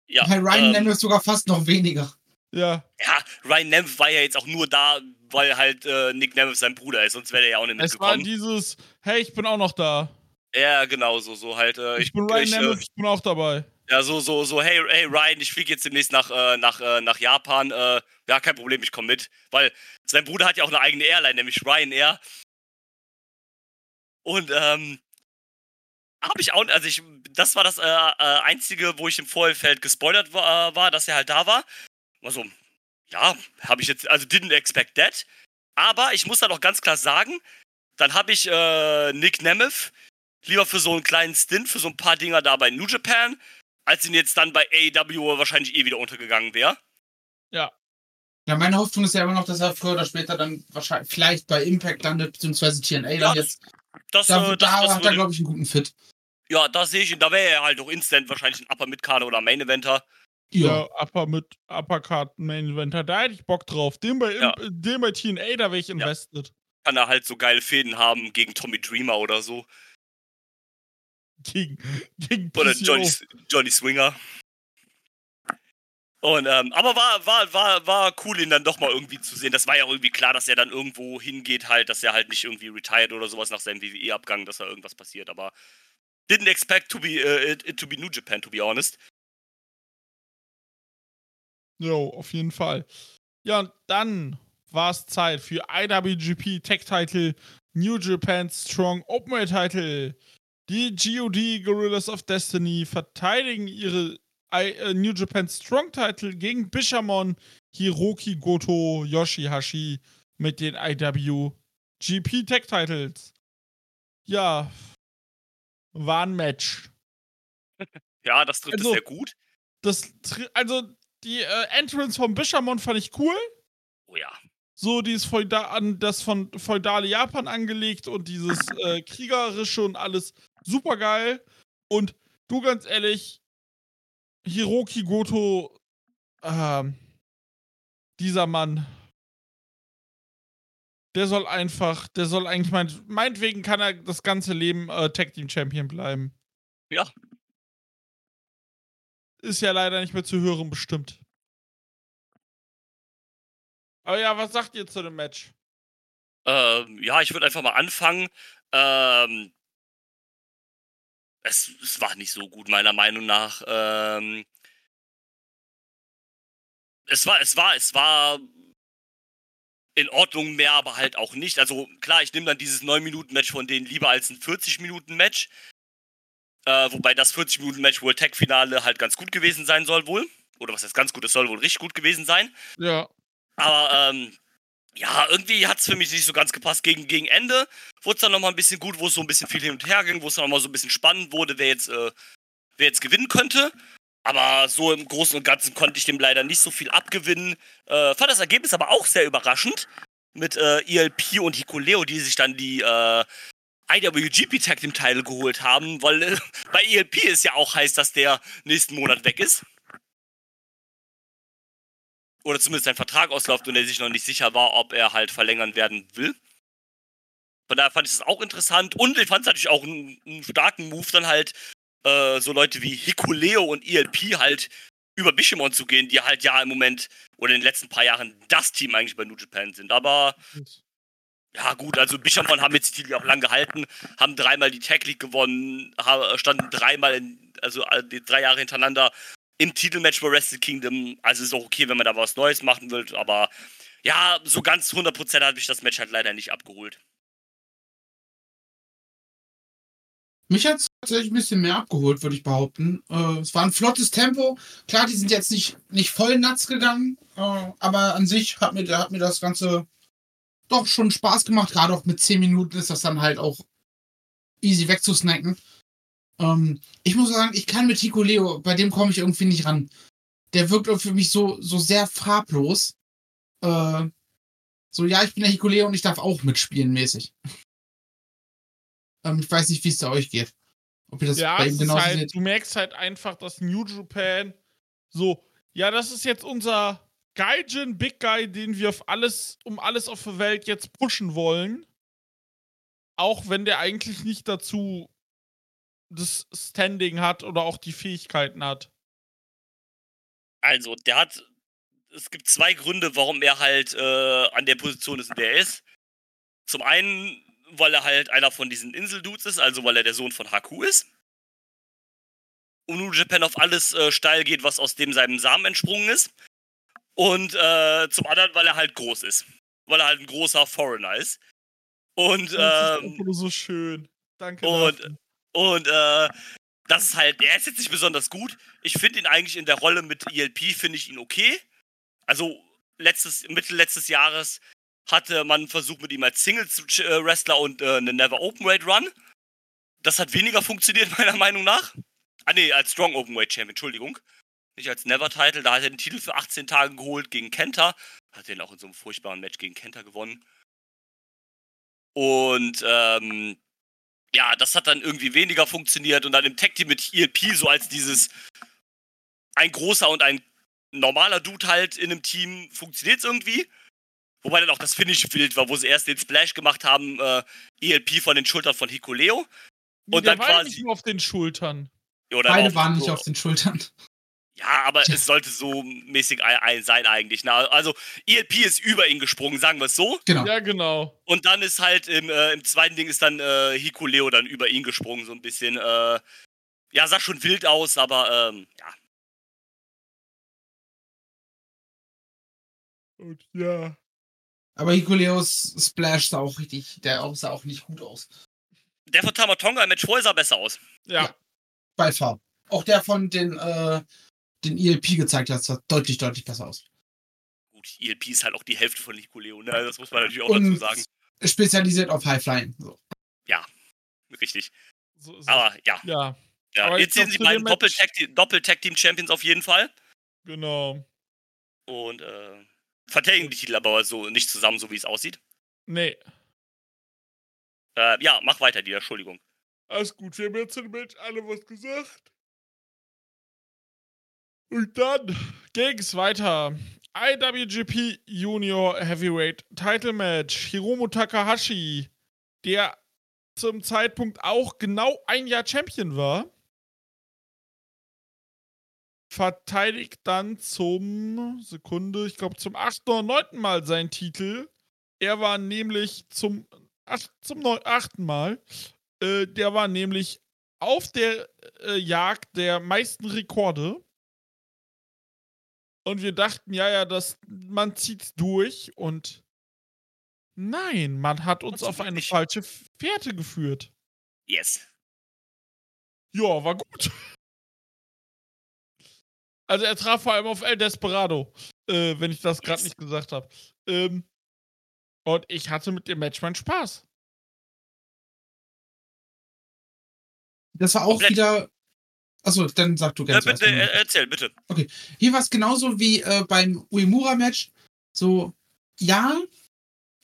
ja, bei Ryan ähm, Nemeth sogar fast noch weniger. Ja. Ja, Ryan Nemeth war ja jetzt auch nur da, weil halt äh, Nick Nemeth sein Bruder ist, sonst wäre er ja auch nicht mitgekommen. Es war dieses, hey, ich bin auch noch da. Ja, genau, so, so halt. Äh, ich, ich, bin Ryan ich, Nemeth, äh, ich bin auch dabei. Ja, so, so, so, hey, hey Ryan, ich fliege jetzt demnächst nach, äh, nach, äh, nach Japan. Äh, ja, kein Problem, ich komme mit. Weil sein Bruder hat ja auch eine eigene Airline, nämlich Ryanair. Und, ähm, habe ich auch, also ich, das war das äh, äh, einzige, wo ich im Vorfeld gespoilert war, äh, war, dass er halt da war. Also, ja, habe ich jetzt, also didn't expect that. Aber ich muss da noch ganz klar sagen, dann habe ich äh, Nick Nemeth lieber für so einen kleinen Stint, für so ein paar Dinger da bei New Japan, als ihn jetzt dann bei AEW wahrscheinlich eh wieder untergegangen wäre. Ja. Ja, meine Hoffnung ist ja immer noch, dass er früher oder später dann wahrscheinlich vielleicht bei Impact landet, beziehungsweise TNA Ja, dann jetzt. Das, Da, äh, das, da das hat er, glaube ich, einen guten Fit. ja, da sehe ich ihn. Da wäre er halt auch instant wahrscheinlich ein Upper Midcarder oder Main Eventer. Ja, Upper mit Uppercard Main Eventer, da hätte ich Bock drauf. Den bei, Ja. den bei TNA, da wäre ich invested. Kann er halt so geile Fäden haben gegen Tommy Dreamer oder so. Gegen, gegen Oder. Johnny, Johnny Swinger. Und, ähm, aber war, war, war, war cool, ihn dann doch mal irgendwie zu sehen. Das war ja irgendwie klar, dass er dann irgendwo hingeht, halt, dass er halt nicht irgendwie retired oder sowas nach seinem WWE-Abgang, dass da irgendwas passiert. Aber didn't expect to be, äh, it, it to be New Japan, to be honest. Jo, auf jeden Fall. Ja, und dann war es Zeit für IWGP Tech Title New Japan Strong Openweight Title. Die GOD Gorillas of Destiny verteidigen ihre I äh, New Japan Strong Title gegen Bishamon, Hiroki Goto, Yoshihashi mit den IWGP Tech Titles. Ja, war ein Match. Ja, das trifft Also- es sehr gut. Das, also die äh, Entrance von Bishamon fand ich cool. Oh ja. so dieses Feuda an das von feudale Japan angelegt und dieses äh, kriegerische und alles super geil. Und du ganz ehrlich, Hiroki Goto, ähm, dieser Mann, der soll einfach, der soll eigentlich mein, meinetwegen kann er das ganze Leben äh, Tag Team Champion bleiben. Ja. Ist ja leider nicht mehr zu hören bestimmt. Aber ja, was sagt ihr zu dem Match? Ähm, ja, ich würde einfach mal anfangen. Ähm, es, es war nicht so gut, meiner Meinung nach. Ähm, es war, es war, es war in Ordnung mehr, aber halt auch nicht. Also klar, ich nehme dann dieses 9-Minuten-Match von denen lieber als ein 40-Minuten-Match. Äh, wobei das 40-Minuten-Match World Tag-Finale halt ganz gut gewesen sein soll wohl. Oder was heißt ganz gut, es soll wohl richtig gut gewesen sein. Ja. Aber ähm, ja, irgendwie hat es für mich nicht so ganz gepasst. Gegen, gegen Ende wurde es dann nochmal ein bisschen gut, wo es so ein bisschen viel hin und her ging, wo es dann nochmal so ein bisschen spannend wurde, wer jetzt, äh, wer jetzt gewinnen könnte. Aber so im Großen und Ganzen konnte ich dem leider nicht so viel abgewinnen. Äh, fand das Ergebnis aber auch sehr überraschend. Mit äh, ELP und Hikuleo, die sich dann die äh, IWGP Tag Team Title geholt haben, weil äh, bei ELP ist ja auch heiß, dass der nächsten Monat weg ist. Oder zumindest sein Vertrag ausläuft und er sich noch nicht sicher war, ob er halt verlängern werden will. Von daher fand ich das auch interessant und ich fand es natürlich auch einen, einen starken Move, dann halt äh, so Leute wie Hikuleo und ELP halt über Bishimon zu gehen, die halt ja im Moment oder in den letzten paar Jahren das Team eigentlich bei New Japan sind. Aber ja, gut, also Bishamon haben jetzt die Titel auch lang gehalten, haben dreimal die Tag League gewonnen, standen dreimal, in, also äh, drei Jahre hintereinander im Titelmatch bei Wrestle Kingdom. Also ist auch okay, wenn man da was Neues machen will, aber ja, so ganz 100% hat mich das Match halt leider nicht abgeholt. Mich hat es tatsächlich ein bisschen mehr abgeholt, würde ich behaupten. Äh, es war ein flottes Tempo. Klar, die sind jetzt nicht, nicht voll nuts gegangen, äh, aber an sich hat mir, hat mir das Ganze doch schon Spaß gemacht. Gerade auch mit 10 Minuten ist das dann halt auch easy wegzusnacken. Ähm, ich muss sagen, ich kann mit Tico Leo, bei dem komme ich irgendwie nicht ran. Der wirkt auch für mich so, so sehr farblos. Äh, so, ja, ich bin der Hikuleo und ich darf auch mitspielen, mäßig. Ähm, ich weiß nicht, wie es da euch geht. Ob ihr das Ja, bei ihm ist genauso halt, seht. du merkst halt einfach, dass New Japan so, ja, das ist jetzt unser Gaijin Big Guy, den wir auf alles, um alles auf der Welt jetzt pushen wollen. Auch wenn der eigentlich nicht dazu das Standing hat oder auch die Fähigkeiten hat. Also, der hat. Es gibt zwei Gründe, warum er halt äh, an der Position ist, in der er ist. Zum einen, weil er halt einer von diesen Inseldudes ist, also weil er der Sohn von Haku ist. Und New Japan auf alles äh, steil geht, was aus dem seinem Samen entsprungen ist. Und äh, zum anderen, weil er halt groß ist. Weil er halt ein großer Foreigner ist. Und, Das ist ähm, nur so schön. Danke. und- dafür. und äh, das ist halt, er ist jetzt nicht besonders gut. Ich finde ihn eigentlich in der Rolle mit ELP, finde ich ihn okay. Also letztes, Mitte letztes Jahres hatte man versucht mit ihm als Singles-Wrestler und äh, einen Never Openweight Run. Das hat weniger funktioniert, meiner Meinung nach. Ah, nee, als Strong Openweight Champion, Entschuldigung. Nicht als Never-Title. Da hat er den Titel für 18 Tage geholt gegen Kenta. Hat den auch in so einem furchtbaren Match gegen Kenta gewonnen. Und ähm, ja, das hat dann irgendwie weniger funktioniert. Und dann im Tag Team mit ELP so als dieses ein großer und ein normaler Dude halt in einem Team funktioniert es irgendwie. Wobei dann auch das Finish wild war, wo sie erst den Splash gemacht haben, äh, ELP von den Schultern von Hikuleo. Und Der dann war quasi. nicht nur auf den Schultern. Oder Beide waren nicht so, auf den Schultern. Ja, aber es sollte so mäßig ein, sein eigentlich. Na, ne? also ELP ist über ihn gesprungen, sagen wir es so. Genau. Ja, genau. Und dann ist halt im, äh, im zweiten Ding ist dann äh, Hikuleo dann über ihn gesprungen, so ein bisschen. Äh, ja, sah schon wild aus, aber ähm, ja. Und ja. Aber Hikuleos Splash sah auch richtig, der sah auch nicht gut aus. Der von Tamatonga im Match vorher sah besser aus. Ja. ja. Bei Farb. Auch der von den, äh, den ELP gezeigt hat, sah deutlich, deutlich besser aus. Gut, ELP ist halt auch die Hälfte von Nicoleo, ne? Das muss man natürlich auch Und dazu sagen. Spezialisiert auf Highflying. So. Ja, richtig. So, so. Aber ja. Ja. ja Aber jetzt sehen sie beiden Doppel-Tag-Team-Champions auf jeden Fall. Genau. Und äh, verteidigen die Titel aber so nicht zusammen, so wie es aussieht. Nee. Äh, ja, mach weiter, die Entschuldigung. Alles gut, wir haben jetzt im Match alle was gesagt. Und dann ging es weiter. IWGP Junior Heavyweight Title Match. Hiromu Takahashi, der zum Zeitpunkt auch genau ein Jahr Champion war, verteidigt dann zum Sekunde, ich glaube zum achten oder neunten Mal seinen Titel. Er war nämlich zum, ach, zum achten Mal. Äh, der war nämlich auf der äh, Jagd der meisten Rekorde. Und wir dachten, ja, ja, das, man zieht durch und nein, man hat uns auf eine falsche Fährte geführt. Yes. Ja, war gut. Also er traf vor allem auf El Desperado, äh, wenn ich das gerade yes. nicht gesagt habe. Ähm, und ich hatte mit dem Match meinen Spaß. Das war auch Komplett. wieder Achso, dann sag du gerne. Ja, bitte, äh, erzähl, bitte. Okay. Hier war es genauso wie äh, beim Uemura-Match. So, ja,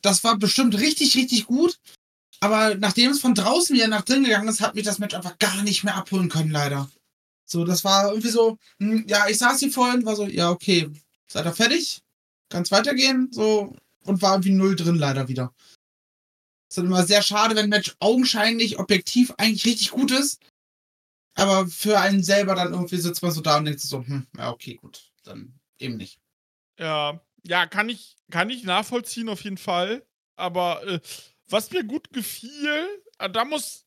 das war bestimmt richtig, richtig gut. Aber nachdem es von draußen wieder nach drin gegangen ist, hat mich das Match einfach gar nicht mehr abholen können, leider. So, das war irgendwie so, hm, ja, ich saß hier vorhin, war so, ja, okay, seid ihr fertig? Kann's weitergehen? So, und war irgendwie null drin, leider wieder. Es ist immer sehr schade, wenn ein Match augenscheinlich objektiv eigentlich richtig gut ist, aber für einen selber dann irgendwie sitzt man so da und denkt so, hm, ja, okay, gut, dann eben nicht. Ja, ja, kann ich, kann ich nachvollziehen auf jeden Fall. Aber äh, was mir gut gefiel, äh, da muss,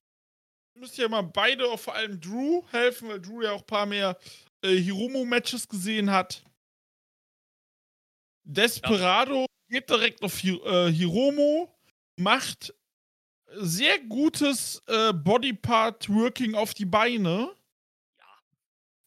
müsst ihr mal beide, auch vor allem Drew, helfen, weil Drew ja auch ein paar mehr äh, Hiromo-Matches gesehen hat. Desperado ja. geht direkt auf Hi äh, Hiromo, macht sehr gutes äh, Bodypart-Working auf die Beine. Ja.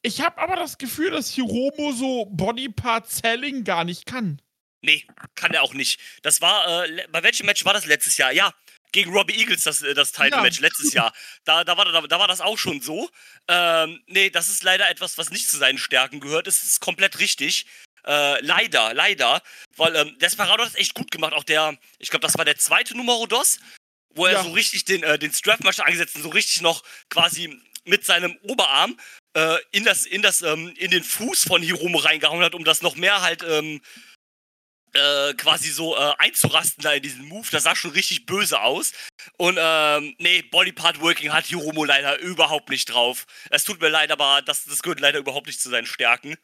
Ich habe aber das Gefühl, dass Hiromo so Bodypart-Selling gar nicht kann. Nee, kann er auch nicht. Das war, äh, bei welchem Match war das letztes Jahr? Ja, gegen Robbie Eagles das, äh, das Title-Match ja. letztes Jahr. Da, da, war, da, da war das auch schon so. Ähm, nee, das ist leider etwas, was nicht zu seinen Stärken gehört. Es ist komplett richtig. Äh, leider, leider. Weil ähm, Desperado hat es echt gut gemacht. Auch der, ich glaube, das war der zweite Numero Dos wo er ja. so richtig den, äh, den Strapmatch angesetzt und so richtig noch quasi mit seinem Oberarm äh, in das, in das, ähm, in den Fuß von Hiromo reingehauen hat, um das noch mehr halt ähm, äh, quasi so äh, einzurasten da in diesen Move. Das sah schon richtig böse aus. Und ähm, nee, Bodypart Working hat Hiromo leider überhaupt nicht drauf. Es tut mir leid, aber das, das gehört leider überhaupt nicht zu seinen Stärken.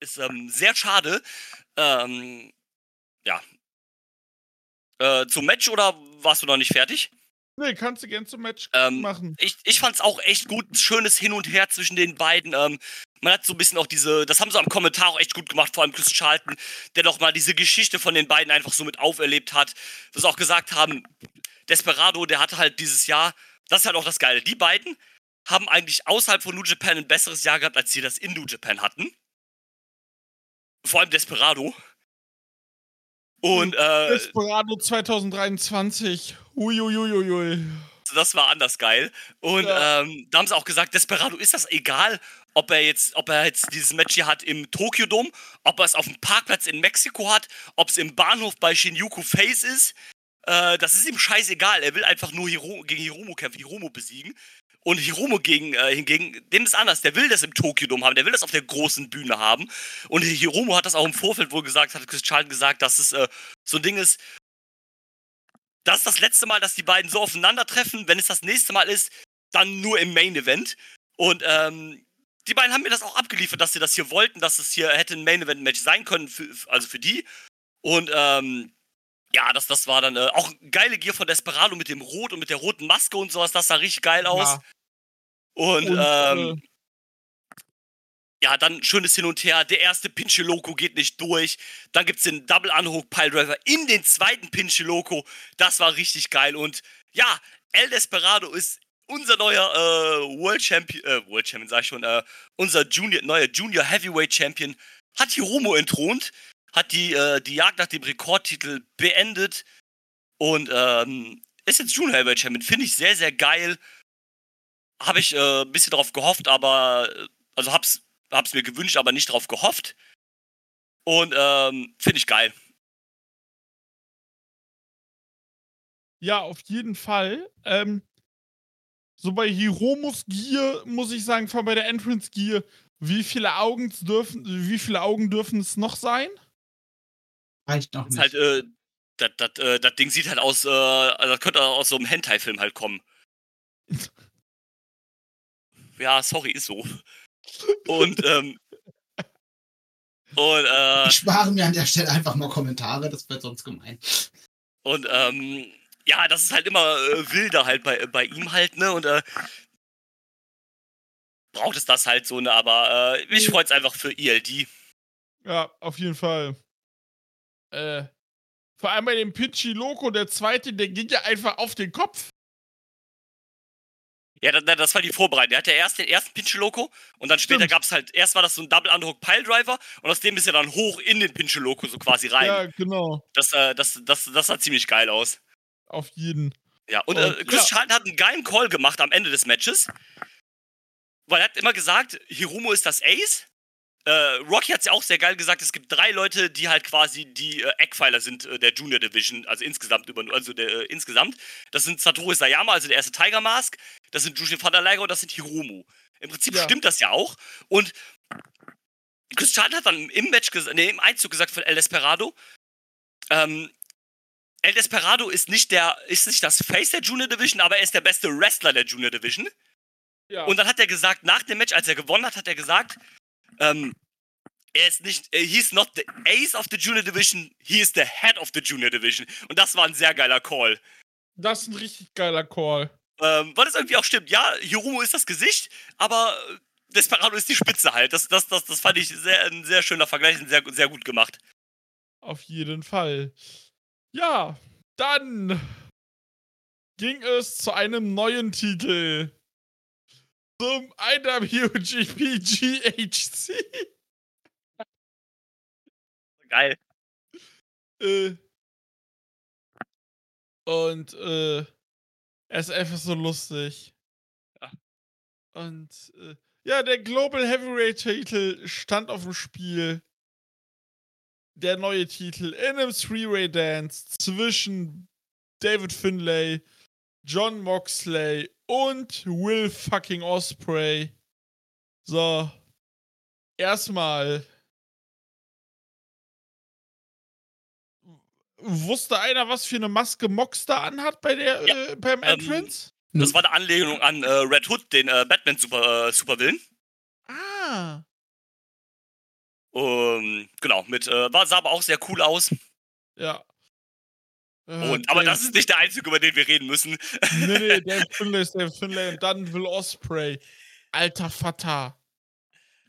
Ist ähm, sehr schade. Ähm, ja, äh, zum Match oder warst du noch nicht fertig? Nee, kannst du gern zum Match ähm, machen. Ich, ich fand's auch echt gut. Schönes Hin und Her zwischen den beiden. Ähm, man hat so ein bisschen auch diese, das haben sie am Kommentar auch echt gut gemacht, vor allem Chris Charlton, der doch mal diese Geschichte von den beiden einfach so mit auferlebt hat. Was auch gesagt haben, Desperado, der hatte halt dieses Jahr, das ist halt auch das Geile. Die beiden haben eigentlich außerhalb von New Japan ein besseres Jahr gehabt, als sie das in New Japan hatten. Vor allem Desperado. Und äh, Desperado 2023. Uiuiuiui. das war anders geil. Und Ja. ähm, da haben sie auch gesagt, Desperado ist das egal, ob er jetzt, ob er jetzt dieses Match hier hat im Tokyo Dome, ob er es auf dem Parkplatz in Mexiko hat, ob es im Bahnhof bei Shinjuku Face ist. Äh, das ist ihm scheißegal. Er will einfach nur Hiro gegen Hiromu kämpfen, Hiromu besiegen. Und Hiromu gegen, äh, hingegen, dem ist anders. Der will das im Tokyo Dome haben. Der will das auf der großen Bühne haben. Und Hiromu hat das auch im Vorfeld wohl gesagt, hat Chris Charlton gesagt, dass es äh, so ein Ding ist. Das ist das letzte Mal, dass die beiden so aufeinandertreffen. Wenn es das nächste Mal ist, dann nur im Main Event. Und ähm, die beiden haben mir das auch abgeliefert, dass sie das hier wollten, dass es hier hätte ein Main Event Match sein können, für, also für die. Und ähm, ja, das, das war dann äh, auch geile Gier von Desperado mit dem Rot und mit der roten Maske und sowas. Das sah richtig geil aus. Ja. Und, Und, ähm, äh, ja, dann schönes Hin und Her. Der erste Pinche Loco geht nicht durch. Dann gibt's den Double Unhook Piledriver in den zweiten Pinche Loco. Das war richtig geil. Und ja, El Desperado ist unser neuer äh, World Champion, äh, World Champion sag ich schon, äh, unser Junior, neuer Junior Heavyweight Champion. Hat Hiromo entthront, hat die, äh, die Jagd nach dem Rekordtitel beendet und ähm, ist jetzt Junior Heavyweight Champion. Finde ich sehr, sehr geil. Habe ich äh, ein bisschen drauf gehofft, aber äh, also hab's hab's mir gewünscht, aber nicht drauf gehofft. Und ähm, finde ich geil. Ja, auf jeden Fall. Ähm, so bei Hiromus Gier muss ich sagen, vor bei der Entrance Gier, wie viele Augen dürfen, wie viele Augen dürfen es noch sein? Reicht noch Ist nicht. halt, äh, das, das, äh, das Ding sieht halt aus, äh, also das könnte aus so einem Hentai-Film halt kommen. Ja, sorry, ist so. Und, ähm, und, äh, ich spare mir an der Stelle einfach mal Kommentare, das wird sonst gemein. und, ähm, ja, das ist halt immer äh, wilder halt bei, bei ihm halt, ne, und, äh, braucht es das halt so, ne, aber, äh, mich freut's einfach für ELD. Ja, auf jeden Fall. Äh, vor allem bei dem Pinchy Loco, der zweite, der ging ja einfach auf den Kopf. Ja, das, das war die Vorbereitung. Der hatte erst den ersten Pinche Loco und dann später gab es halt, erst war das so ein Double Underhook Pile Driver und aus dem ist er dann hoch in den Pinche Loco so quasi rein. Ja, genau. Das, äh, das, das, das sah ziemlich geil aus. Auf jeden. Ja, und, Und, äh, Chris ja. Charlton hat einen geilen Call gemacht am Ende des Matches. Weil er hat immer gesagt, Hiromo ist das Ace. Äh, Rocky hat es ja auch sehr geil gesagt, es gibt drei Leute, die halt quasi die äh, Eckpfeiler sind äh, der Junior Division, also insgesamt über, also der, äh, insgesamt. Das sind Satoru Sayama, also der erste Tiger Mask, das sind Jushin Liger und das sind Hiromu. Im Prinzip Ja. stimmt das ja auch. Und Chris Charlton hat dann im Match, nee, im Einzug gesagt von El Desperado, ähm, El Desperado ist nicht der, ist nicht das Face der Junior Division, aber er ist der beste Wrestler der Junior Division. Ja. Und dann hat er gesagt, nach dem Match, als er gewonnen hat, hat er gesagt, ähm, er ist nicht, he's not the ace of the Junior Division, he is the head of the Junior Division. Und das war ein sehr geiler Call. das ist ein richtig geiler Call. Ähm, weil es irgendwie auch stimmt. Ja, Hiromu ist das Gesicht, aber äh, Desperado ist die Spitze halt. Das, das, das, das fand ich sehr, ein sehr schöner Vergleich und sehr, sehr gut gemacht. Auf jeden Fall. Ja, dann ging es zu einem neuen Titel. Zum IWGP GHC. Geil. Äh, und äh, er ist einfach so lustig. Ja. Und äh, ja, der Global Heavyweight Titel stand auf dem Spiel. Der neue Titel in einem Three-Way Dance zwischen David Finlay, John Moxley und Will fucking Osprey. So. Erstmal. Wusste einer, was für eine Maske Mox da anhat bei der, Ja, äh, beim ähm, Entrance? Das war eine Anlehnung an äh, Red Hood, den äh, Batman-Super äh, Supervillain. Ah. Ähm, genau, mit, äh, war, sah aber auch sehr cool aus. Ja. Äh, Und, aber das ist nicht der einzige, über den wir reden müssen. Nee, nee, David Finlay ist David Finlay und dann Will Osprey. Alter Vater.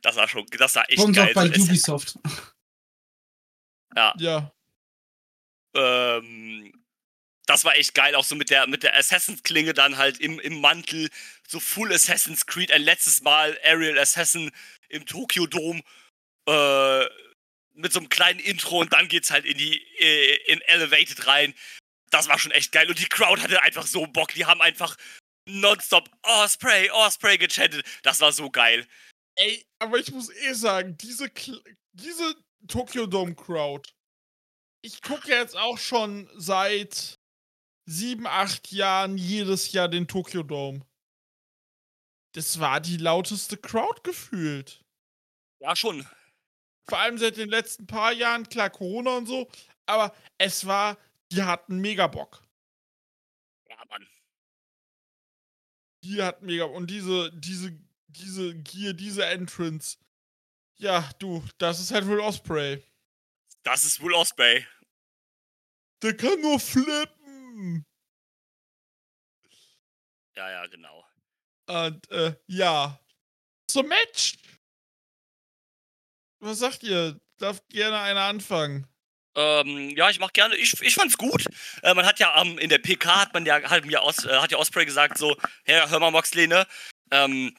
Das sah schon, das sah echt Kommt geil. doch bei Ubisoft. Ja. ähm, das war echt geil, auch so mit der, mit der Assassin's-Klinge dann halt im, im Mantel, so Full Assassin's Creed, ein letztes Mal Ariel Assassin im Tokyo Dome, äh, mit so einem kleinen Intro und dann geht's halt in die äh, in Elevated rein. Das war schon echt geil und die Crowd hatte einfach so Bock. Die haben einfach nonstop Osprey, Osprey gechattet. Das war so geil. Ey, aber ich muss eh sagen, diese, Kl- diese Tokyo Dome Crowd, ich gucke jetzt auch schon seit sieben, acht Jahren jedes Jahr den Tokyo Dome. Das war die lauteste Crowd gefühlt. Ja, schon. Vor allem seit den letzten paar Jahren, klar, Corona und so, aber es war, die hatten mega Bock. Ja, Mann. Die hatten mega Und diese, diese, diese Gear, diese Entrance. Ja, du, das ist halt wohl Osprey. Das ist wohl Osprey. Der kann nur flippen. Ja, ja, genau. Und äh, ja. Zum Match. Was sagt ihr? Darf gerne einer anfangen. Ähm, ja, ich mach gerne. Ich, ich fand's gut. Äh, man hat ja ähm, in der PK hat man ja hat mir Os, äh, hat ja Osprey gesagt so, hey, hör mal Moxley, ne? Ähm,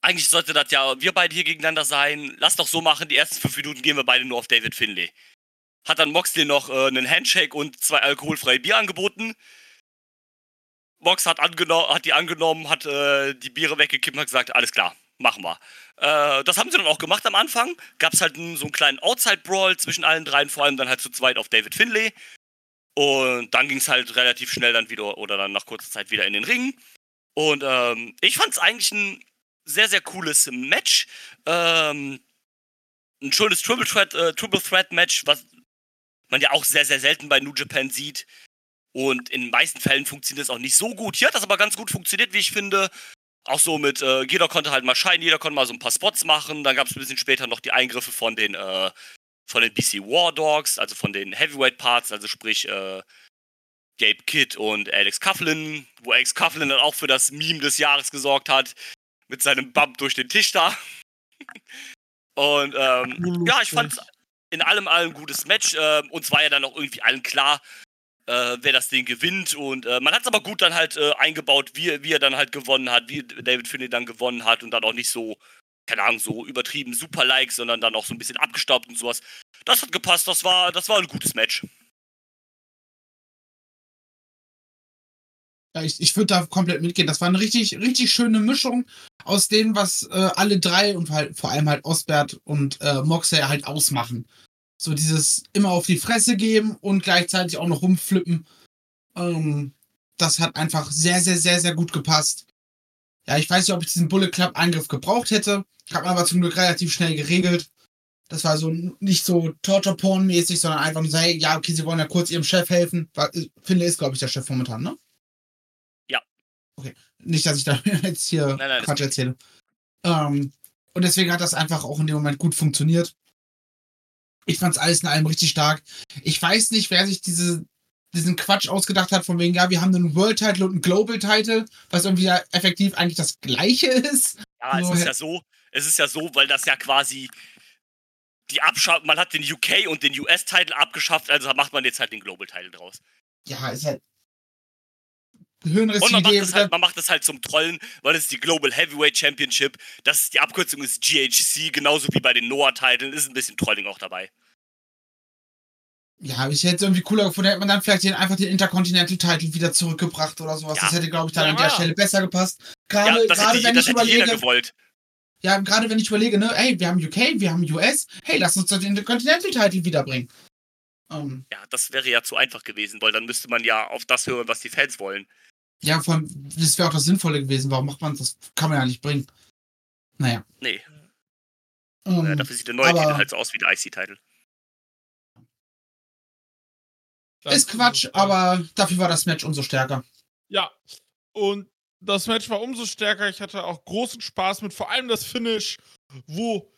eigentlich sollte das ja wir beide hier gegeneinander sein. Lass doch so machen. Die ersten fünf Minuten gehen wir beide nur auf David Finlay. Hat dann Moxley noch äh, einen Handshake und zwei alkoholfreie Bier angeboten. Mox hat, hat die angenommen, hat äh, die Biere weggekippt und hat gesagt, alles klar, machen wir. Äh, das haben sie dann auch gemacht am Anfang. Gab es halt so einen kleinen Outside-Brawl zwischen allen dreien, vor allem dann halt zu zweit auf David Finlay. Und dann ging es halt relativ schnell dann wieder oder dann nach kurzer Zeit wieder in den Ring. Und ähm, ich fand es eigentlich ein sehr, sehr cooles Match. Ähm, ein schönes Triple Threat, äh, Triple Threat Match, was man ja auch sehr, sehr selten bei New Japan sieht. Und in den meisten Fällen funktioniert es auch nicht so gut. Hier hat das aber ganz gut funktioniert, wie ich finde. Auch so mit, äh, jeder konnte halt mal scheinen, jeder konnte mal so ein paar Spots machen. Dann gab es ein bisschen später noch die Eingriffe von den, äh, von den BC War Dogs, also von den Heavyweight Parts, also sprich äh, Gabe Kidd und Alex Coughlin, wo Alex Coughlin dann auch für das Meme des Jahres gesorgt hat, mit seinem Bump durch den Tisch da. und ähm, ja, ich fand in allem ein gutes Match. Äh, uns war ja dann auch irgendwie allen klar, äh, wer das Ding gewinnt. Und äh, man hat es aber gut dann halt äh, eingebaut, wie, wie er dann halt gewonnen hat, wie David Finney dann gewonnen hat und dann auch nicht so, keine Ahnung, so übertrieben super like, sondern dann auch so ein bisschen abgestaubt und sowas. Das hat gepasst, das war, das war ein gutes Match. Ja, ich, ich würde da komplett mitgehen. Das war eine richtig, richtig schöne Mischung aus dem, was äh, alle drei und halt, vor allem halt Osbert und äh, Moxley halt ausmachen. So dieses immer auf die Fresse geben und gleichzeitig auch noch rumflippen. Ähm, das hat einfach sehr, sehr, sehr, sehr gut gepasst. Ja, ich weiß nicht, ob ich diesen Bullet Club Eingriff gebraucht hätte. Hat man aber zum Glück relativ schnell geregelt. Das war so nicht so Torture Porn mäßig, sondern einfach nur so, hey, ja, okay, sie wollen ja kurz ihrem Chef helfen. Finde ist, glaube ich, der Chef momentan, ne? Ja. Okay. Nicht, dass ich da jetzt hier Nein, nein, Quatsch erzähle. Ähm, und deswegen hat das einfach auch in dem Moment gut funktioniert. Ich fand's alles in allem richtig stark. Ich weiß nicht, wer sich diese, diesen Quatsch ausgedacht hat, von wegen, ja, wir haben einen World Title und einen Global Title, was irgendwie ja effektiv eigentlich das gleiche ist. Ja, es So, ist hä- ja so, es ist ja so, weil das ja quasi die Abschaffung, man hat den UK und den US-Title abgeschafft, also macht man jetzt halt den Global-Title draus. Ja, ist halt. Und Hirnrissige man macht, das halt, man macht das halt zum Trollen, weil es ist die Global Heavyweight Championship, das ist die Abkürzung ist GHC, genauso wie bei den Noah-Titeln, ist ein bisschen Trolling auch dabei. Ja, ich hätte es irgendwie cooler gefunden, hätte man dann vielleicht den, einfach den Intercontinental Title wieder zurückgebracht oder sowas. Ja. Das hätte, glaube ich, dann an Ja. der Stelle besser gepasst. Ja, Gerade, das gerade hätte, wenn das ich hätte jeder überlege, gewollt. ja, gerade wenn ich überlege, ne, ey, wir haben UK, wir haben US, hey, lass uns doch den Intercontinental Title wiederbringen. Ähm, Ja, das wäre ja zu einfach gewesen, weil dann müsste man ja auf das hören, was die Fans wollen. Ja, vor allem, das wäre auch das Sinnvolle gewesen. Warum macht man das? Kann man ja nicht bringen. Naja. Nee, Ähm, äh, dafür sieht der neue aber- Titel halt so aus wie der IC-Titel. Ist Quatsch, es. aber dafür war das Match umso stärker. Ja. Und das Match war umso stärker. Ich hatte auch großen Spaß mit vor allem das Finish, wo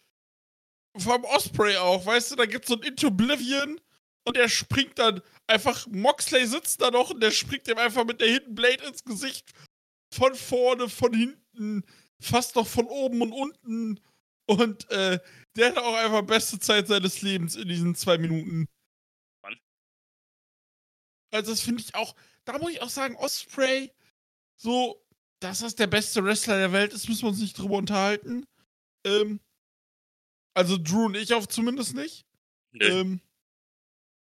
vom Osprey auch, weißt du, da gibt's so ein Into Oblivion und der springt dann einfach, Moxley sitzt da noch und der springt ihm einfach mit der Hidden Blade ins Gesicht. Von vorne, von hinten, fast noch von oben und unten. Und äh, der hat auch einfach beste Zeit seines Lebens in diesen zwei Minuten. Mann. Also das finde ich auch, da muss ich auch sagen, Osprey, so, dass das der beste Wrestler der Welt ist, müssen wir uns nicht drüber unterhalten. Ähm, Also Drew und ich auf zumindest nicht. Nö. Ähm,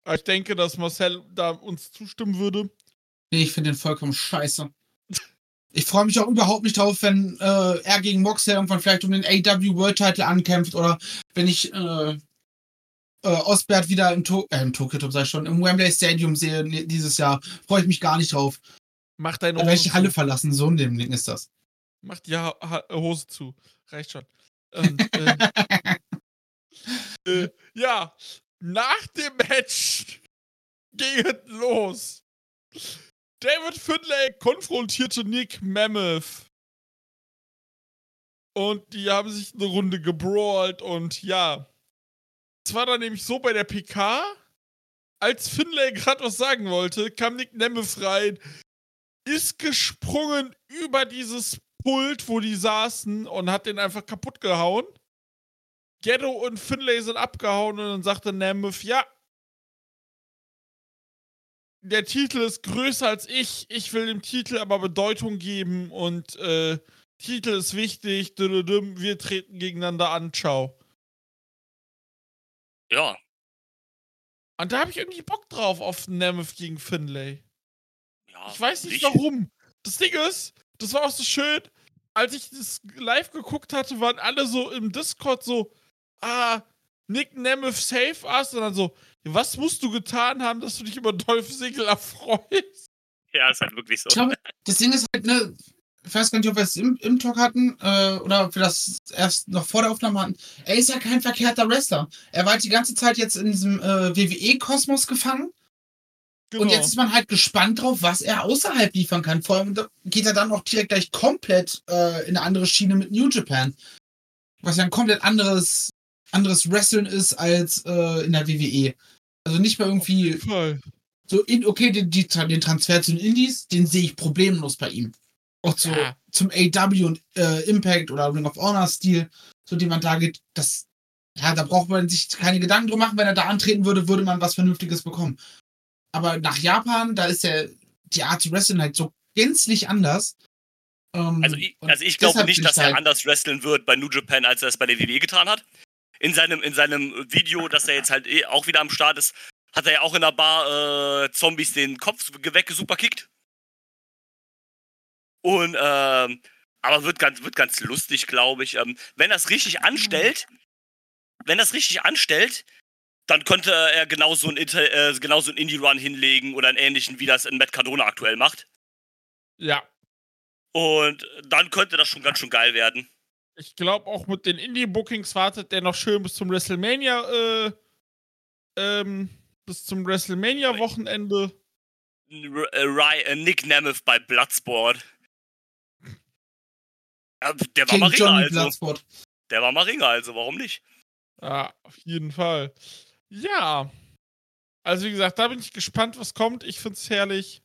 ich denke, dass Marcel da uns zustimmen würde. Nee, ich finde den vollkommen scheiße. Ich freue mich auch überhaupt nicht drauf, wenn äh, er gegen Moxley irgendwann vielleicht um den AW World Title ankämpft oder wenn ich äh, äh, Osbert wieder im, to äh, im Tokyo, sag ich schon, im Wembley Stadium sehe ne- dieses Jahr. Freue ich mich gar nicht drauf. Mach deine Hose die Halle verlassen. So ein Ding ist das. Mach die ha ha Hose zu. Reicht schon. Ähm, äh, äh, ja, nach dem Match ging es los. David Finlay konfrontierte Nick Mammoth. Und die haben sich eine Runde gebrawlt und ja. Es war dann nämlich so bei der PK, als Finlay gerade was sagen wollte, kam Nick Nemeth rein, ist gesprungen über dieses Pult, wo die saßen und hat den einfach kaputt gehauen. Ghetto und Finlay sind abgehauen und dann sagte Nemeth, ja, der Titel ist größer als ich. Ich will dem Titel aber Bedeutung geben und äh, Titel ist wichtig. Wir treten gegeneinander an. Ciao. Ja. Und da habe ich irgendwie Bock drauf auf Nemeth gegen Finlay. ja. Ich weiß nicht warum. Das Ding ist, das war auch so schön, als ich das live geguckt hatte, waren alle so im Discord so, ah, Nick Nemeth save us und dann so, was musst du getan haben, dass du dich über Dolph Ziggler freust? Ja, ist halt wirklich so. Ich glaube, das Ding ist halt, ne, ich weiß gar nicht, ob wir es im, im Talk hatten äh, oder ob wir das erst noch vor der Aufnahme hatten. Er ist ja kein verkehrter Wrestler. Er war halt die ganze Zeit jetzt in diesem äh, WWE-Kosmos gefangen. Genau. Und jetzt ist man halt gespannt drauf, was er außerhalb liefern kann. Vor allem geht er dann auch direkt gleich komplett äh, in eine andere Schiene mit New Japan. Was ja ein komplett anderes, anderes Wrestling ist als äh, in der WWE. Also nicht mehr irgendwie Voll. so in, okay, den, die, den Transfer zu den Indies, den sehe ich problemlos bei ihm. Auch zu, Ja. zum AW und äh, Impact oder Ring of Honor Stil, so den man da geht, das, ja, da braucht man sich keine Gedanken drum machen, wenn er da antreten würde, würde man was Vernünftiges bekommen. Aber nach Japan, da ist ja die Art zu wrestlen halt so gänzlich anders. Ähm, Also ich, also ich glaube nicht, dass er halt- anders wresteln wird bei New Japan, als er es bei der WWE getan hat. In seinem, in seinem Video, dass er jetzt halt eh auch wieder am Start ist, hat er ja auch in der Bar äh, Zombies den Kopf weggesuperkickt. Und, ähm, aber wird ganz, wird ganz lustig, glaube ich. Ähm, wenn er es richtig anstellt, wenn es richtig anstellt, dann könnte er genauso einen, Inter- äh, genauso einen Indie-Run hinlegen oder einen ähnlichen, wie das in Matt Cardona aktuell macht. Ja. Und dann könnte das schon ganz schön geil werden. Ich glaube auch mit den Indie-Bookings wartet der noch schön bis zum WrestleMania, äh, ähm, bis zum WrestleMania-Wochenende. Äh, äh, Nick Nemeth bei Bloodsport. Der war King mal Ringer, also. Bloodsport. Der war mal Ringer, also warum nicht? Ja, auf jeden Fall. Ja. Also wie gesagt, da bin ich gespannt, was kommt. Ich find's herrlich.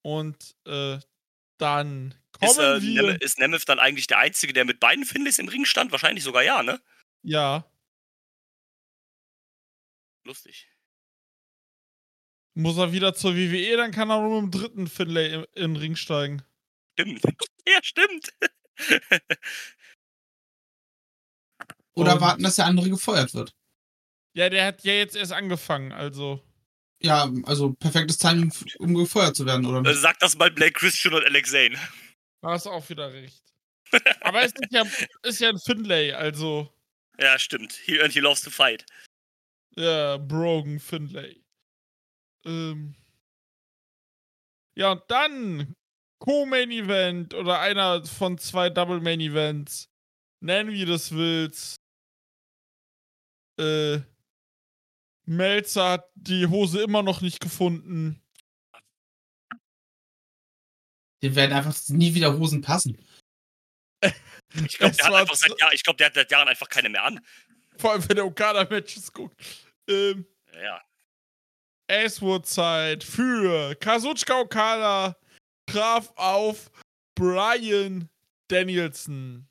Und äh, dann kommen Ist, äh, wir. Nem ist Nemeth dann eigentlich der Einzige, der mit beiden Finleys im Ring stand? Wahrscheinlich sogar ja, ne? ja, Lustig. muss er wieder zur WWE, dann kann er nur mit dem dritten Finlay in, in den Ring steigen. Stimmt. ja, stimmt. Oder Und- warten, dass der andere gefeuert wird. Ja, der hat ja jetzt erst angefangen, also. Ja, also perfektes Timing, um gefeuert zu werden, oder nicht? Sag das mal Blake Christian und Alex Zane. Da hast du auch wieder recht. Aber es ist ja, ist ja ein Finlay, also. Ja, stimmt. He, and he loves to fight. Ja, Brogan Finlay. Ähm. Ja, und dann Co-Main Event oder einer von zwei Double Main Events. Nenn wie du es willst. Äh. Melzer hat die Hose immer noch nicht gefunden. Den werden einfach nie wieder Hosen passen. Ich glaube, Es der, hat seit ich glaub, der hat seit Jahren einfach keine mehr an. Vor allem, wenn er Okada-Matches guckt. Ähm. Ja. Ashwood-Zeit für Kazuchika Okada traf auf Brian Danielson.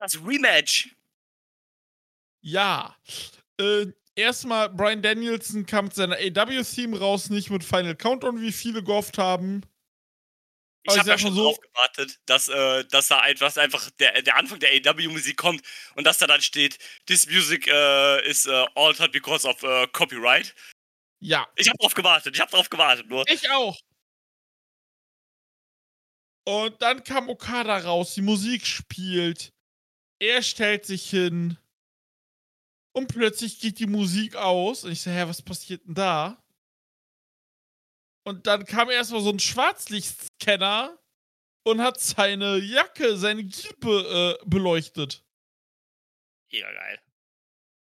Das Rematch. Ja. Äh, erstmal, Brian Danielson kam mit seiner AW-Theme raus, nicht mit Final Countdown, wie viele gehofft haben. Ich habe ja schon so, drauf gewartet, dass, äh, dass da einfach, einfach der, der Anfang der AW-Musik kommt und dass da dann steht, this music äh, is äh, altered because of äh, copyright. ja, Ich habe drauf gewartet, ich habe drauf gewartet nur. ich auch. Und dann kam Okada raus, die Musik spielt. Er stellt sich hin. Und plötzlich geht die Musik aus. Und ich so, hä, was passiert denn da? Und dann kam erstmal so ein Schwarzlichtscanner und hat seine Jacke, seine Giebe äh, beleuchtet. Mega geil.